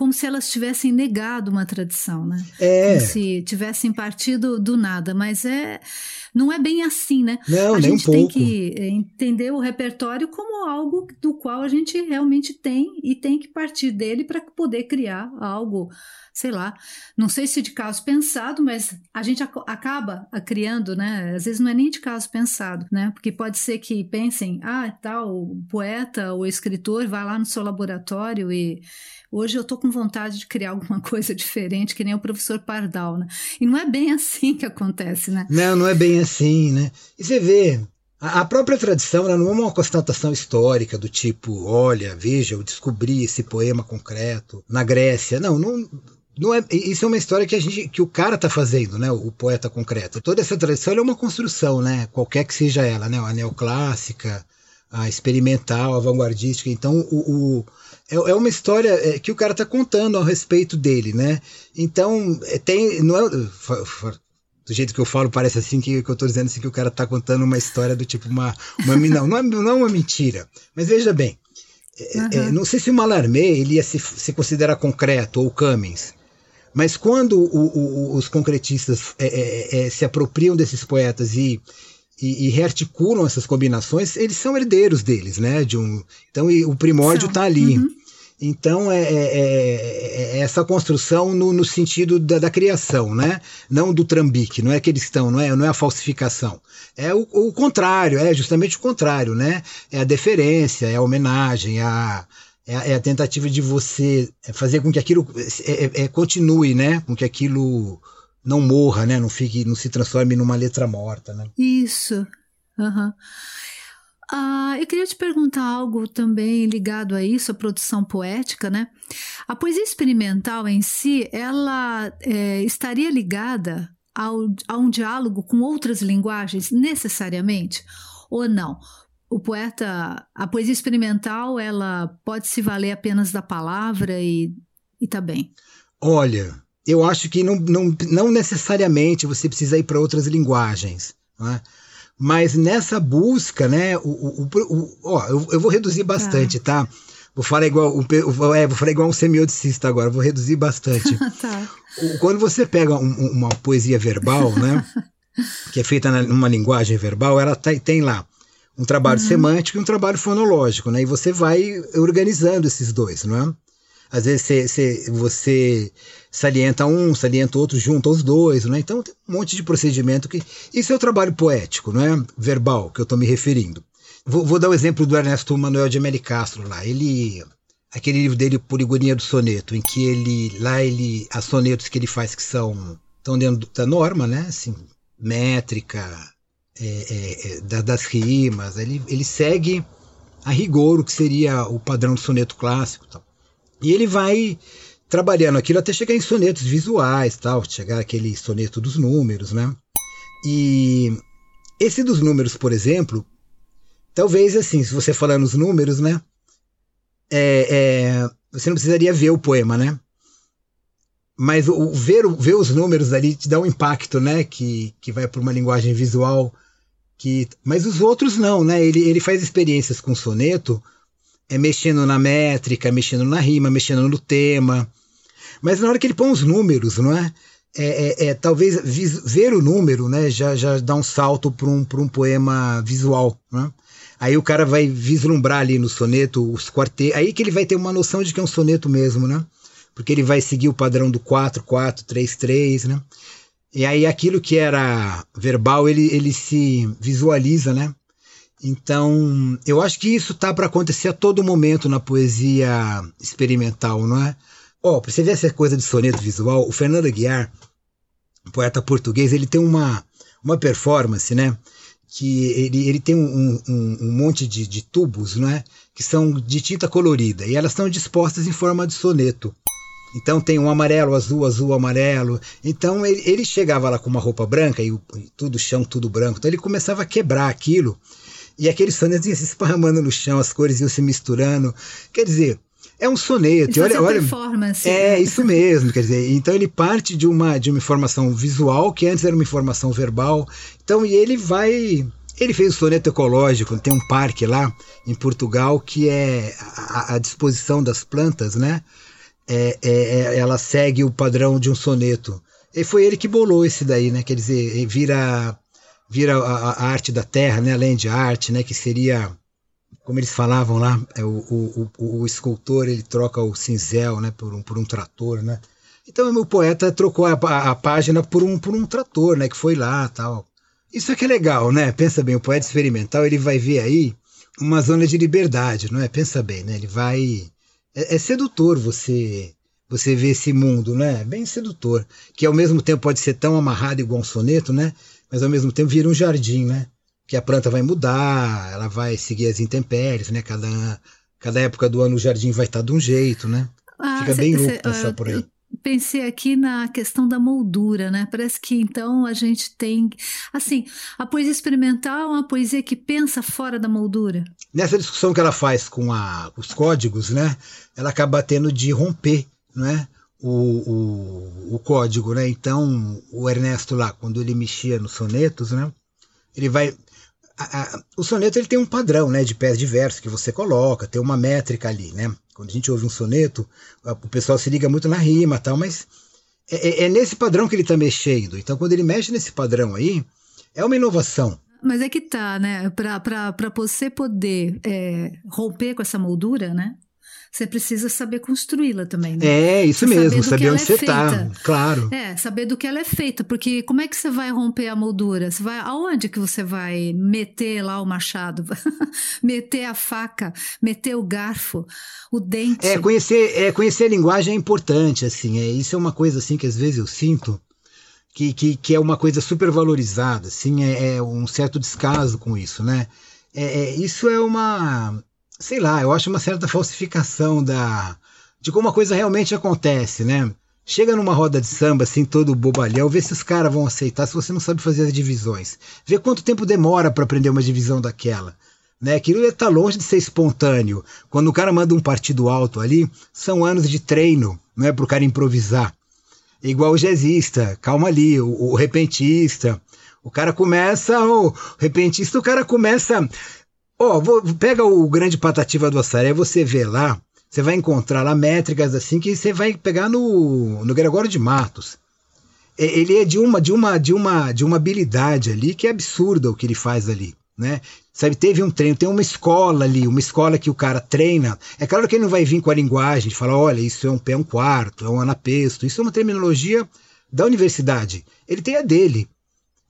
como se elas tivessem negado uma tradição, né? É. Como se tivessem partido do nada, mas é não é bem assim, né? Não, a nem gente um tem pouco. que é, entender o repertório como algo do qual a gente realmente tem e tem que partir dele para poder criar algo, sei lá, não sei se de caso pensado, mas a gente ac acaba criando, né? Às vezes não é nem de caso pensado, né? Porque pode ser que pensem, ah, tal, o poeta, o escritor vai lá no seu laboratório e Hoje eu estou com vontade de criar alguma coisa diferente, que nem o professor Pardal, né? E não é bem assim que acontece, né? Não, não é bem assim, né? E você vê, a própria tradição não é uma constatação histórica do tipo, olha, veja, eu descobri esse poema concreto na Grécia. Não, não, não é, isso é uma história que a gente, que o cara está fazendo, né? O poeta concreto. Toda essa tradição é uma construção, né? Qualquer que seja ela, né? A neoclássica, a experimental, a vanguardística. Então, o, o é, é uma história é, que o cara está contando a respeito dele, né? Então, é, tem. Não é, do jeito que eu falo, parece assim que, que eu estou dizendo assim que o cara está contando uma história do tipo uma. uma não, não é, não é uma mentira. Mas veja bem, uhum. é, não sei se o Malarmé ele ia se, se considerar concreto ou Cummings. Mas quando o, o, os concretistas é, é, se apropriam desses poetas e, e, e, rearticulam essas combinações, eles são herdeiros deles, né? De um, então o primórdio está ali. Uhum. Então é, é, é, é, essa construção no, no sentido da, da, criação, né? Não do trambique, não é que eles estão, não é, não é a falsificação. É o, o, contrário, é justamente o contrário, né? É a deferência, é a homenagem, é a, é a, é a tentativa de você fazer com que aquilo é, continue, né? Com que aquilo não morra, né? Não fique, não se transforme numa letra morta, né? Isso. Uhum. Ah, eu queria te perguntar algo também ligado a isso, a produção poética, né? A poesia experimental em si, ela é, estaria ligada ao, a um diálogo com outras linguagens necessariamente ou não? O poeta, a poesia experimental, ela pode se valer apenas da palavra e, e tá bem. Olha, eu acho que não, não, não necessariamente você precisa ir para outras linguagens. Né? Mas nessa busca, né, o, o, o, ó, eu, eu, vou reduzir bastante, tá? tá? Vou falar igual, o, é, vou falar igual um semioticista agora, vou reduzir bastante. tá. Quando você pega um, uma poesia verbal, né, que é feita numa linguagem verbal, ela tá, tem lá um trabalho uhum. semântico e um trabalho fonológico, né? E você vai organizando esses dois, não é? Às vezes cê, cê, você salienta um, salienta outro, junta os dois, né? Então tem um monte de procedimento que. Isso é o trabalho poético, não é? Verbal, que eu estou me referindo. Vou, vou, dar o exemplo do Ernesto Manuel de Meli Castro lá. Ele. Aquele livro dele, Poligonia do Soneto, em que ele. Lá ele. As sonetos que ele faz que são. estão dentro da norma, né? Assim, métrica, é, é, é, das rimas. Ele, ele segue a rigor o que seria o padrão do soneto clássico. Tal. E ele vai trabalhando aquilo até chegar em sonetos visuais, tal, chegar aquele soneto dos números, né? E esse dos números, por exemplo, talvez assim, se você falar nos números, né? É, é, você não precisaria ver o poema, né? Mas o, ver, ver os números ali te dá um impacto, né? Que, que vai para uma linguagem visual. que Mas os outros não, né? Ele, ele faz experiências com soneto é mexendo na métrica, mexendo na rima, mexendo no tema. Mas na hora que ele põe os números, não é? É, é, é talvez ver o número, né, já, já dá um salto para um, um poema visual, né? Aí o cara vai vislumbrar ali no soneto os quartetos, aí que ele vai ter uma noção de que é um soneto mesmo, né? Porque ele vai seguir o padrão do 4, 4, 3, 3, né? E aí aquilo que era verbal, ele, ele se visualiza, né? Então, eu acho que isso tá para acontecer a todo momento na poesia experimental, não é? Ó, oh, para você ver essa coisa de soneto visual, o Fernando Aguiar, poeta português, ele tem uma, uma performance, né? Que ele, ele tem um, um, um monte de, de tubos, não é? Que são de tinta colorida e elas estão dispostas em forma de soneto. Então tem um amarelo, azul, azul, amarelo. Então ele, ele chegava lá com uma roupa branca e, e tudo chão, tudo branco. Então ele começava a quebrar aquilo e aqueles sonetos iam se esparramando no chão, as cores iam se misturando. Quer dizer, é um soneto. Olha, olha, performance. É, isso mesmo, quer dizer, então ele parte de uma, de uma informação visual, que antes era uma informação verbal. Então, e ele vai Ele fez o soneto ecológico, tem um parque lá em Portugal que é a, a disposição das plantas, né? É, é, é, ela segue o padrão de um soneto. E foi ele que bolou esse daí, né? Quer dizer, vira, vira a, a arte da terra, né? Além de arte, né? Que seria, como eles falavam lá, é, o, o, o, escultor ele troca o cinzel, né? Por um, por um trator, né? Então o poeta trocou a, a, a, página por um, por um trator, né? Que foi lá tal. Isso é que é legal, né? Pensa bem, o poeta experimental ele vai ver aí uma zona de liberdade, não é? Pensa bem, né? Ele vai é, é sedutor você você ver esse mundo, né? Bem sedutor, que ao mesmo tempo pode ser tão amarrado igual um soneto, né? Mas ao mesmo tempo vira um jardim, né? Que a planta vai mudar, ela vai seguir as intempéries, né? Cada, cada época do ano o jardim vai estar de um jeito, né? Ah, Fica cê, bem louco pensar uh, por aí pensei aqui na questão da moldura, né? Parece que então a gente tem. Assim, a poesia experimental é uma poesia que pensa fora da moldura. Nessa discussão que ela faz com a, os códigos, né? Ela acaba tendo de romper, não é? O, o, o código, né? Então, o Ernesto lá, quando ele mexia nos sonetos, né? Ele vai a, o soneto ele tem um padrão né, de pés de verso que você coloca, tem uma métrica ali. Né? Quando a gente ouve um soneto, o pessoal se liga muito na rima tal, mas é, é, é nesse padrão que ele está mexendo. Então, quando ele mexe nesse padrão aí, é uma inovação. Mas é que tá, né? Para você poder é, romper com essa moldura, né? Você precisa saber construí-la também, né? É, isso você mesmo, saber, saber onde é você está, claro. É, saber do que ela é feita, porque como é que você vai romper a moldura? Você vai, aonde que você vai meter lá o machado? meter a faca, meter o garfo, o dente? É, conhecer, é, conhecer a linguagem é importante, assim, é, isso é uma coisa, assim, que às vezes eu sinto, que, que, que é uma coisa super valorizada, assim, é, é um certo descaso com isso, né? É, é, isso é uma sei lá, eu acho uma certa falsificação da de como a coisa realmente acontece, né? Chega numa roda de samba, assim, todo bobalhão, vê se os caras vão aceitar, se você não sabe fazer as divisões. Vê quanto tempo demora para aprender uma divisão daquela. Né? Aquilo está longe de ser espontâneo. Quando o cara manda um partido alto ali, são anos de treino, não é para o cara improvisar. É igual o jazzista, calma ali, o, o repentista. O cara começa, o repentista, o cara começa Ó, oh, pega o grande patativa do Assaré, você vê lá, você vai encontrar lá métricas assim que você vai pegar no, no Gregório de Matos. Ele é de uma, de uma, de uma, de uma habilidade ali que é absurda o que ele faz ali, né? Sabe, teve um treino, tem uma escola ali, uma escola que o cara treina. É claro que ele não vai vir com a linguagem de falar, olha, isso é um pé um quarto, é um anapesto, isso é uma terminologia da universidade. Ele tem a dele.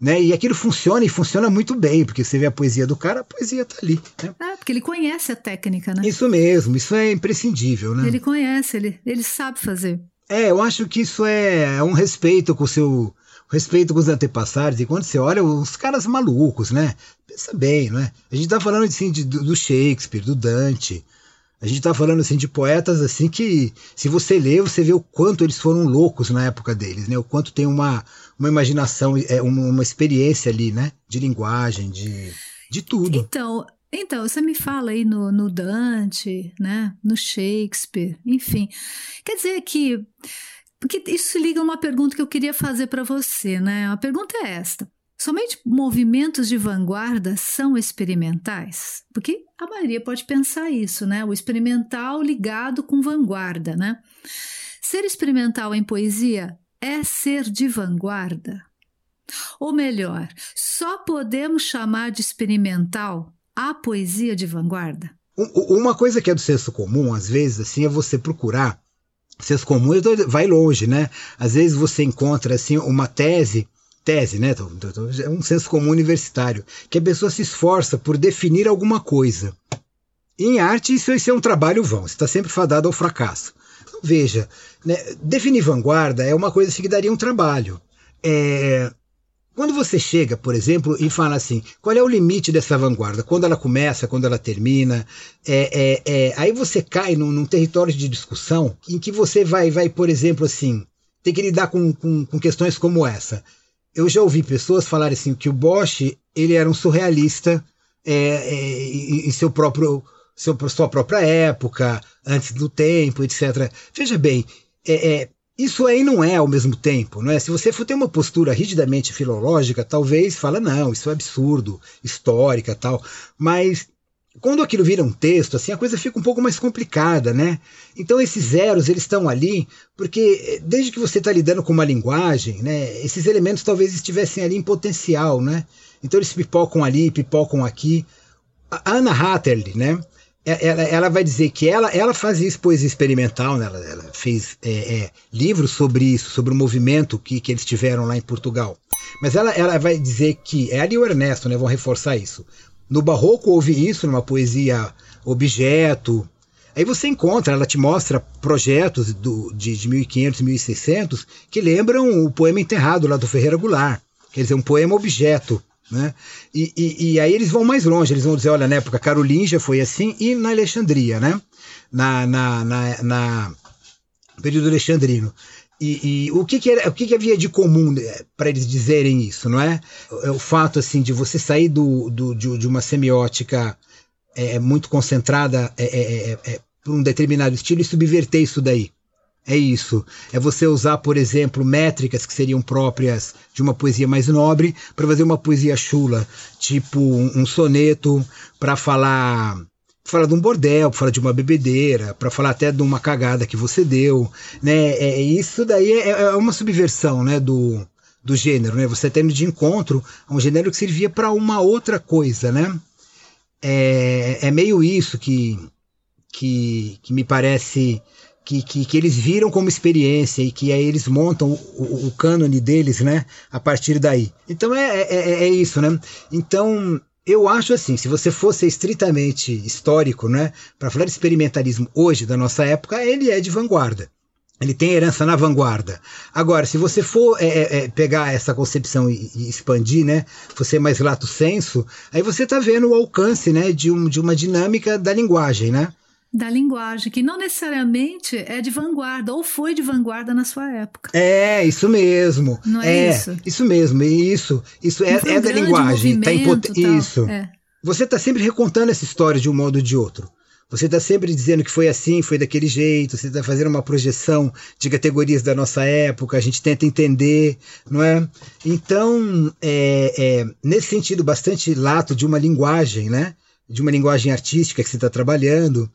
Né? E aquilo funciona e funciona muito bem, porque você vê a poesia do cara, a poesia está ali. Né? É, porque ele conhece a técnica, né? Isso mesmo, isso é imprescindível, né? Ele conhece, ele, ele sabe fazer. É, eu acho que isso é um respeito com o seu. Respeito com os antepassados, e quando você olha os caras malucos, né? Pensa bem, né? A gente tá falando assim de, do Shakespeare, do Dante, a gente está falando assim de poetas assim que, se você lê, você vê o quanto eles foram loucos na época deles, né? O quanto tem uma, uma imaginação, é, uma, uma experiência ali, né? De linguagem, de, de tudo. Então, então, você me fala aí no, no Dante, né? No Shakespeare, enfim. Quer dizer que porque isso liga a uma pergunta que eu queria fazer para você, né? A pergunta é esta: Somente movimentos de vanguarda são experimentais? Porque a maioria pode pensar isso, né? O experimental ligado com vanguarda, né? Ser experimental em poesia é ser de vanguarda. Ou melhor, só podemos chamar de experimental a poesia de vanguarda? Uma coisa que é do senso comum, às vezes, assim, é você procurar. Senso comum vai longe, né? Às vezes você encontra assim uma tese tese, né? É um senso comum universitário, que a pessoa se esforça por definir alguma coisa. Em arte, isso, é um trabalho vão, está sempre fadado ao fracasso. Veja, né, definir vanguarda é uma coisa que daria um trabalho. É, quando você chega, por exemplo, e fala assim, qual é o limite dessa vanguarda? Quando ela começa, quando ela termina? É, é, é, aí você cai num, num, território de discussão em que você vai, vai por exemplo, assim, ter que lidar com, com, com questões como essa eu já ouvi pessoas falarem assim que o Bosch ele era um surrealista é, é, em seu próprio seu, sua própria época, antes do tempo, etc. Veja bem, é, é, isso aí não é ao mesmo tempo, não é? Se você for ter uma postura rigidamente filológica, talvez fala não, isso é absurdo, histórica, tal. Mas quando aquilo vira um texto, assim, a coisa fica um pouco mais complicada, né? Então esses zeros, eles estão ali porque desde que você está lidando com uma linguagem, né, esses elementos talvez estivessem ali em potencial, né? Então eles pipocam ali, pipocam aqui. A Anna Hatterley, né? É, ela, ela, vai dizer que ela, ela fazia isso poesia experimental, né? ela, ela fez é, é, livros sobre isso, sobre o movimento que, que eles tiveram lá em Portugal. Mas ela, ela vai dizer que, ela e o Ernesto né, vão reforçar isso. No Barroco houve isso, numa poesia objeto. Aí você encontra, ela te mostra projetos do, de, de 1500, 1600 que lembram o poema Enterrado lá do Ferreira Goulart. Quer dizer, um poema objeto. Né? E, e, e, aí eles vão mais longe, eles vão dizer, olha, na época Carolingia foi assim, e na Alexandria, né? na, na, na, na período alexandrino. E, e, o, que, que, era, o que, que havia de comum né, para eles dizerem isso, não é? é? O fato assim de você sair do, do de, de, uma semiótica é, muito concentrada é, é, é, é por um determinado estilo e subverter isso daí. É isso. É você usar, por exemplo, métricas que seriam próprias de uma poesia mais nobre para fazer uma poesia chula, tipo um, soneto para falar falar de um bordel, falar de uma bebedeira, para falar até de uma cagada que você deu, né? É, isso daí é, é uma subversão, né, do, do gênero, né? Você tendo de encontro a um gênero que servia para uma outra coisa, né? É, é meio isso que, que, que me parece que, que, que, eles viram como experiência e que aí eles montam o, o, o cânone deles, né, a partir daí. Então é, é, é, é isso, né? Então eu acho assim, se você fosse estritamente histórico, né, para falar de experimentalismo hoje da nossa época, ele é de vanguarda. Ele tem herança na vanguarda. Agora, se você for é, é, é pegar essa concepção e, e, expandir, né, você mais lato senso, aí você está vendo o alcance, né, de, um, de uma dinâmica da linguagem, né? Da linguagem, que não necessariamente é de vanguarda, ou foi de vanguarda na sua época. É, isso mesmo. Não é, é isso? Isso mesmo, isso. Isso é, é da linguagem. Tá impot... Isso. É. Você está sempre recontando essa história de um modo ou de outro. Você está sempre dizendo que foi assim, foi daquele jeito, você está fazendo uma projeção de categorias da nossa época, a gente tenta entender, não é? Então, é, é, nesse sentido bastante lato de uma linguagem, né? De uma linguagem artística que você está trabalhando,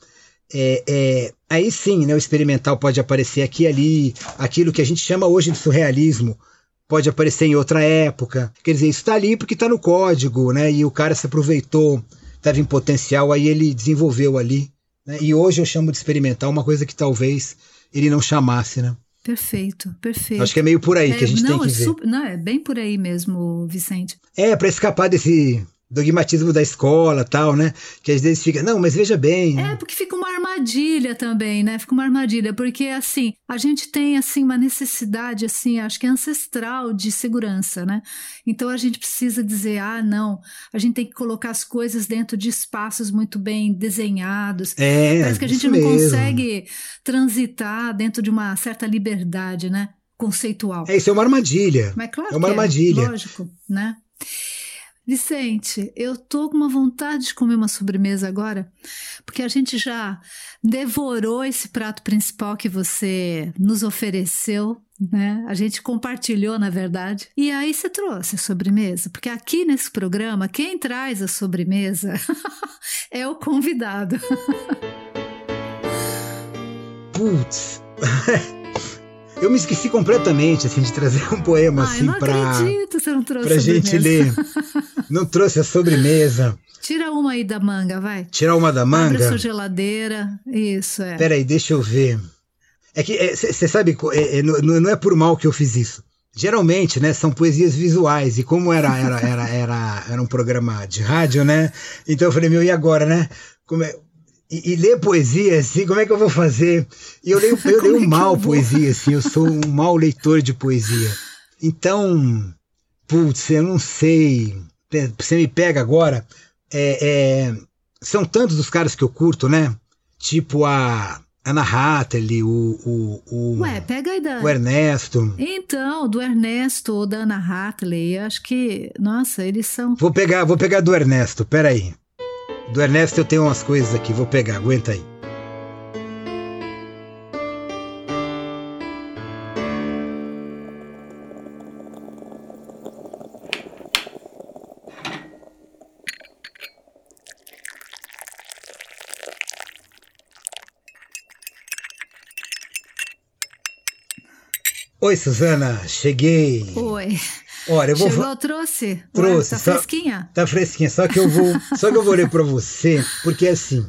é, é, aí sim, né, o experimental pode aparecer aqui e ali, aquilo que a gente chama hoje de surrealismo pode aparecer em outra época. Quer dizer, isso está ali porque está no código, né? E o cara se aproveitou, estava em potencial, aí ele desenvolveu ali. Né? E hoje eu chamo de experimental uma coisa que talvez ele não chamasse, né? Perfeito, perfeito. Acho que é meio por aí é, que a gente não, tem que é ver. Não, é bem por aí mesmo, Vicente. É, para escapar desse dogmatismo da escola tal, né? Que às vezes fica, não, mas veja bem. É, porque fica uma armadilha também, né? Fica uma armadilha, porque assim, a gente tem assim uma necessidade assim, acho que é ancestral de segurança, né? Então a gente precisa dizer, ah, não, a gente tem que colocar as coisas dentro de espaços muito bem desenhados. É, Parece que a gente não mesmo. consegue transitar dentro de uma certa liberdade, né? Conceitual. É, isso é uma armadilha. Mas claro é uma armadilha. É, lógico, né? Vicente, eu tô com uma vontade de comer uma sobremesa agora, porque a gente já devorou esse prato principal que você nos ofereceu, né? A gente compartilhou, na verdade. E aí você trouxe a sobremesa, porque aqui nesse programa, quem traz a sobremesa é o convidado. Putz. Eu me esqueci completamente assim de trazer um poema Ai, assim não para acredito, você não trouxe pra gente ler. Não trouxe a sobremesa. Tira uma aí da manga, vai. Tirar uma da manga? Abre a sua geladeira. Isso, é. Peraí, deixa eu ver. É que você é, sabe, é, é, não, não é por mal que eu fiz isso. Geralmente, né, são poesias visuais, e como era, era, era, era, era um programa de rádio, né? Então eu falei, meu, e agora, né? Como é, e, e, ler poesia, assim, como é que eu vou fazer? E eu leio, eu leio é mal poesia, assim, eu sou um mau leitor de poesia. Então, putz, eu não sei. Você me pega agora. É, é, são tantos os caras que eu curto, né? Tipo a Ana Hatteli, o, o, o. Ué, pega aí da. O Ernesto. Então, do Ernesto ou da Ana Hatteli, eu acho que. Nossa, eles são. Vou pegar, vou pegar do Ernesto, peraí. Do Ernesto eu tenho umas coisas aqui, vou pegar, aguenta aí. Oi, Suzana, cheguei. Oi. Olha, eu vou Chegou, trouxe? Trouxe. Ué, tá só- fresquinha? Tá fresquinha, só que eu vou, só que eu vou ler para você, porque assim,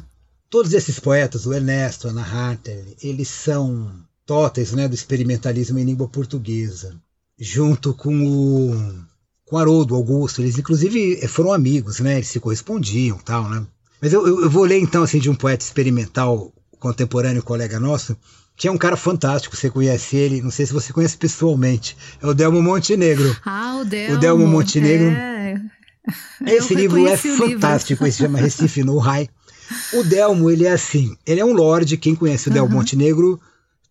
todos esses poetas, o Ernesto, a Ana Harter, eles são tóteis, né, do experimentalismo em língua portuguesa, junto com o com Haroldo Augusto, eles inclusive eh, foram amigos, né, eles se correspondiam, tal, né? Mas eu, eu, eu vou ler então assim de um poeta experimental contemporâneo, colega nosso, que é um cara fantástico, você conhece ele, não sei se você conhece pessoalmente, é o Delmo Montenegro. Ah, o Delmo. Delmo Montenegro. É. Esse livro é o fantástico, ele se chama Recife no High. O Delmo, ele é assim, ele é um lorde, quem conhece o Delmo Aham. Montenegro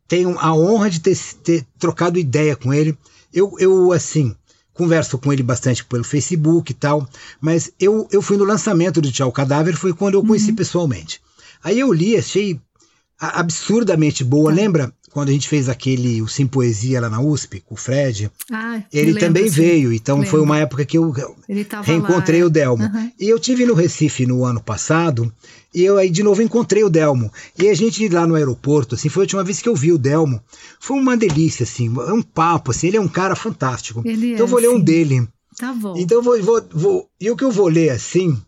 tem a honra de ter, ter trocado ideia com ele. Eu, eu, assim, converso com ele bastante pelo Facebook e tal, mas eu, eu fui no lançamento do Tchau Cadáver, foi quando eu Uhum. conheci pessoalmente. Aí eu li, achei absurdamente boa. Tá. Lembra quando a gente fez aquele, o Sim Poesia lá na USP, com o Fred? Ah, Ele lembro, também sim. veio, então foi Lembro. uma época que eu reencontrei lá, o Delmo. Aham. E eu tive no Recife no ano passado, e eu aí de novo encontrei o Delmo. E a gente lá no aeroporto, assim, foi a última vez que eu vi o Delmo. Foi uma delícia, assim, é um papo, assim, ele é um cara fantástico. Ele então eu é, vou ler um sim. dele. Tá bom. Então eu vou, vou, vou. E o que eu vou ler assim,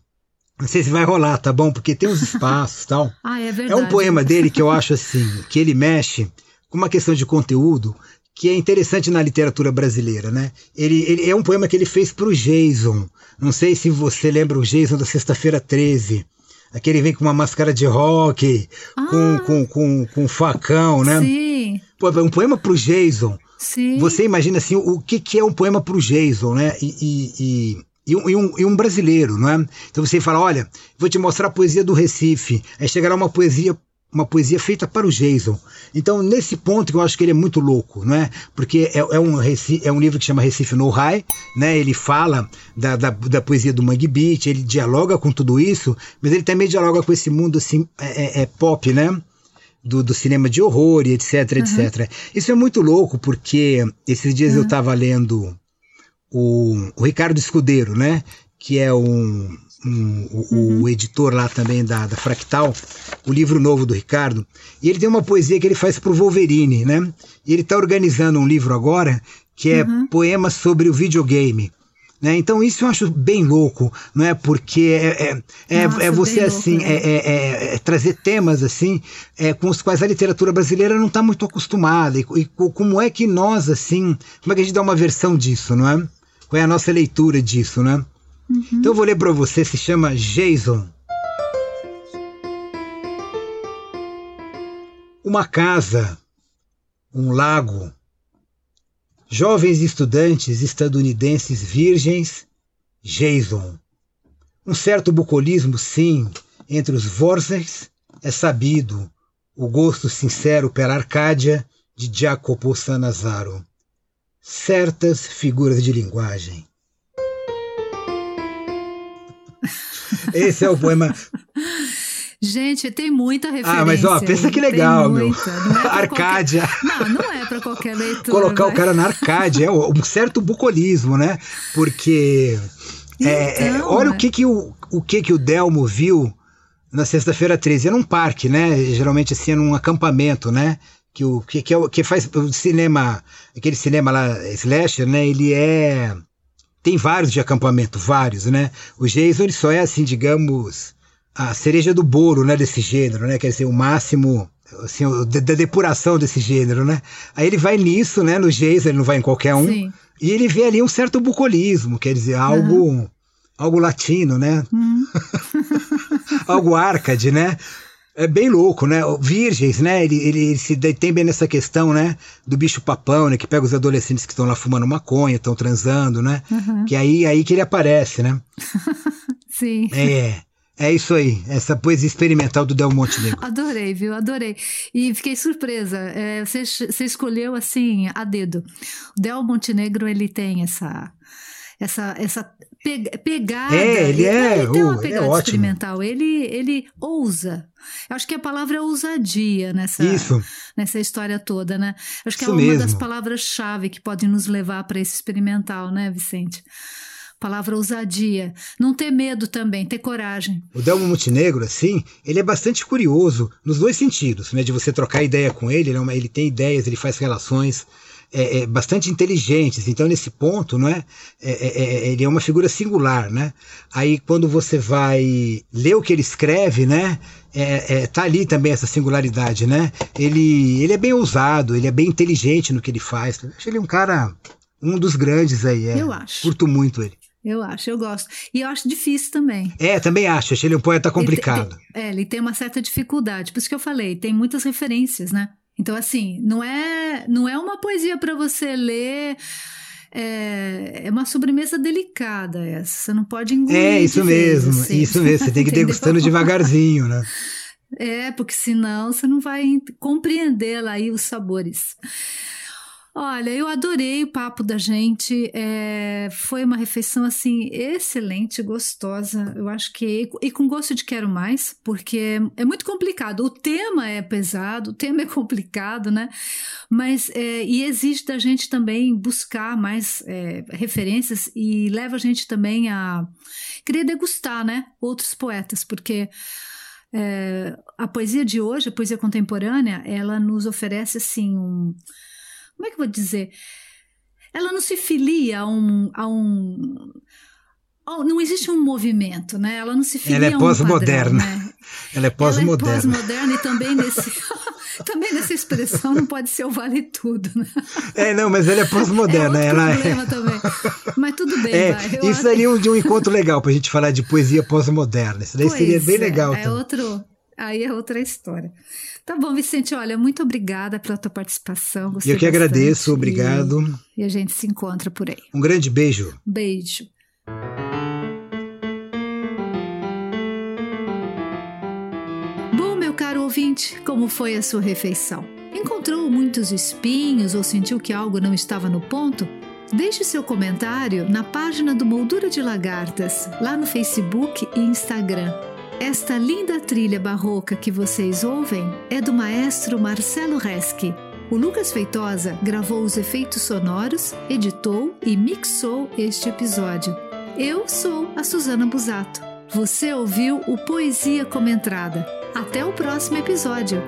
não sei se vai rolar, tá bom? Porque tem uns espaços e tal. ah, é É verdade. um poema dele que eu acho assim, que ele mexe com uma questão de conteúdo que é interessante na literatura brasileira, né? Ele, ele é um poema que ele fez para o Jason. Não sei se você lembra o Jason da Sexta-feira 13. Aquele vem com uma máscara de rock, com, Ah. com, com, com um facão, né? Sim, Pô, é um poema para o Jason. sim. Você imagina assim, o que, que é um poema para o Jason, né? E, e, e, e um, e um- e um brasileiro, não é? Então você fala, olha, vou te mostrar a poesia do Recife. Aí chega lá uma poesia, uma poesia feita para o Jason. Então, nesse ponto que eu acho que ele é muito louco, não é? Porque é, é um, é um livro que chama Recife no High, né? Ele fala da, da, da poesia do Mangue Beat, ele dialoga com tudo isso, mas ele também dialoga com esse mundo assim, é, é- é pop, né? do, do cinema de horror e etc, etc. Isso é muito louco, porque esses dias eu estava lendo o, o Ricardo Escudeiro, né? Que é um, um- o, o editor lá também da, da Fractal, o livro novo do Ricardo, e ele tem uma poesia que ele faz pro Wolverine, né? E ele está organizando um livro agora que é poemas sobre o videogame. Né? Então isso eu acho bem louco, não é? Porque é, é, é, Nossa, é você louco, assim, né? é, é- é- é trazer temas assim é, com os quais a literatura brasileira não está muito acostumada. E, e co- como é que nós, assim, como é que a gente dá uma versão disso, não é? Qual é a nossa leitura disso, né? Então eu vou ler para você, se chama Jason. Uma casa, um lago, jovens estudantes estadunidenses virgens, Jason. Um certo bucolismo, sim, entre os Vorzers é sabido, o gosto sincero pela Arcádia de Jacopo Sanazaro. Certas figuras de linguagem. Esse é o poema. Gente, tem muita referência. Ah, mas ó, pensa que legal, meu. Não é Arcádia. qualquer- Não, não é para qualquer leitura. Colocar o vai. cara na Arcádia, é um certo bucolismo, né? Porque. é, é, Então, olha é. o que, que o, o que que o Delmo viu na sexta-feira 13. Era num parque, né? Geralmente assim, é num acampamento, né? Que, o, que, que, é que faz o cinema, aquele cinema lá, slasher, né? Ele é. Tem vários de acampamento, vários, né? O Jason ele só é assim, digamos, a cereja do bolo, né? Desse gênero, né? Quer dizer, o máximo assim, o- da, da depuração desse gênero, né? Aí ele vai nisso, né? No Jason, ele não vai em qualquer um. Sim. E ele vê ali um certo bucolismo, quer dizer, algo, algo latino, né? Hum. algo arcade, né? É bem louco, né? Virgens, né? Ele, ele, ele se detém bem nessa questão, né? Do bicho papão, né? Que pega os adolescentes que estão lá fumando maconha, estão transando, né? Uhum. Que aí, aí que ele aparece, né? Sim. É, é isso aí. Essa poesia experimental do Del Montenegro. Adorei, viu? Adorei. E fiquei surpresa. É, você, você escolheu assim, a dedo. O Del Montenegro, ele tem essa. Essa, essa pe- pegada. É, ele é, Ele tem uh, uma ele é pegada ótimo. experimental. Ele, ele ousa. Eu acho que a palavra é ousadia nessa, Isso. nessa história toda, né? Acho que Isso é uma das mesmo. palavras-chave que podem nos levar para esse experimental, né, Vicente? Palavra ousadia. Não ter medo também, ter coragem. O Delmo Montenegro, assim, ele é bastante curioso nos dois sentidos, né? De você trocar ideia com ele, ele, é uma- ele tem ideias, ele faz relações. É, é, bastante inteligentes. Então, nesse ponto, não é? É, é? é, ele é uma figura singular, né? Aí, quando você vai ler o que ele escreve, né? É, é, tá ali também essa singularidade, né? Ele, ele é bem ousado, ele é bem inteligente no que ele faz. acho ele um cara, um dos grandes aí. É. Eu acho. Curto muito ele. Eu acho, eu gosto. E eu acho difícil também. É, também acho. Achei ele um poeta complicado. Ele tem, é, ele tem uma certa dificuldade. Por isso que eu falei, tem muitas referências, né? Então, assim, não é, não é uma poesia para você ler. É, é, uma sobremesa delicada essa. Você não pode engolir. É, isso mesmo, vez, assim. isso mesmo. Você tem que ir degustando devagarzinho, né? É, porque senão você não vai compreender lá aí os sabores. Olha, eu adorei o papo da gente. É, foi uma refeição assim excelente, gostosa. Eu acho que e com gosto de quero mais, porque é muito complicado. O tema é pesado, o tema é complicado, né? Mas é, e exige da gente também buscar mais é, referências e leva a gente também a querer degustar, né? Outros poetas, porque é, a poesia de hoje, a poesia contemporânea, ela nos oferece assim um como é que eu vou dizer? Ela não se filia a um. A um não existe um movimento, né? Ela não se filia Ela é pós-moderna. Né? Ela é pós-moderna. Ela é pós-moderna e também nesse. também nessa expressão não pode ser o vale tudo, né? É, não, mas ela é pós-moderna. É ela problema é... também. Mas tudo bem, é, vai. Eu isso ali é um, de um encontro legal pra gente falar de poesia pós-moderna. Isso daí pois seria bem é, legal. É, é outro. Aí é outra história. Tá bom, Vicente, olha, muito obrigada pela tua participação. Gostei Eu que bastante. agradeço, obrigado. E, e a gente se encontra por aí. Um grande beijo. Beijo. Bom, meu caro ouvinte, como foi a sua refeição? Encontrou muitos espinhos ou sentiu que algo não estava no ponto? Deixe seu comentário na página do Moldura de Lagartas, lá no Facebook e Instagram. Esta linda trilha barroca que vocês ouvem é do maestro Marcelo Reschi. O Lucas Feitosa gravou os efeitos sonoros, editou e mixou este episódio. Eu sou a Suzana Busato. Você ouviu o Poesia Comentada. Até o próximo episódio.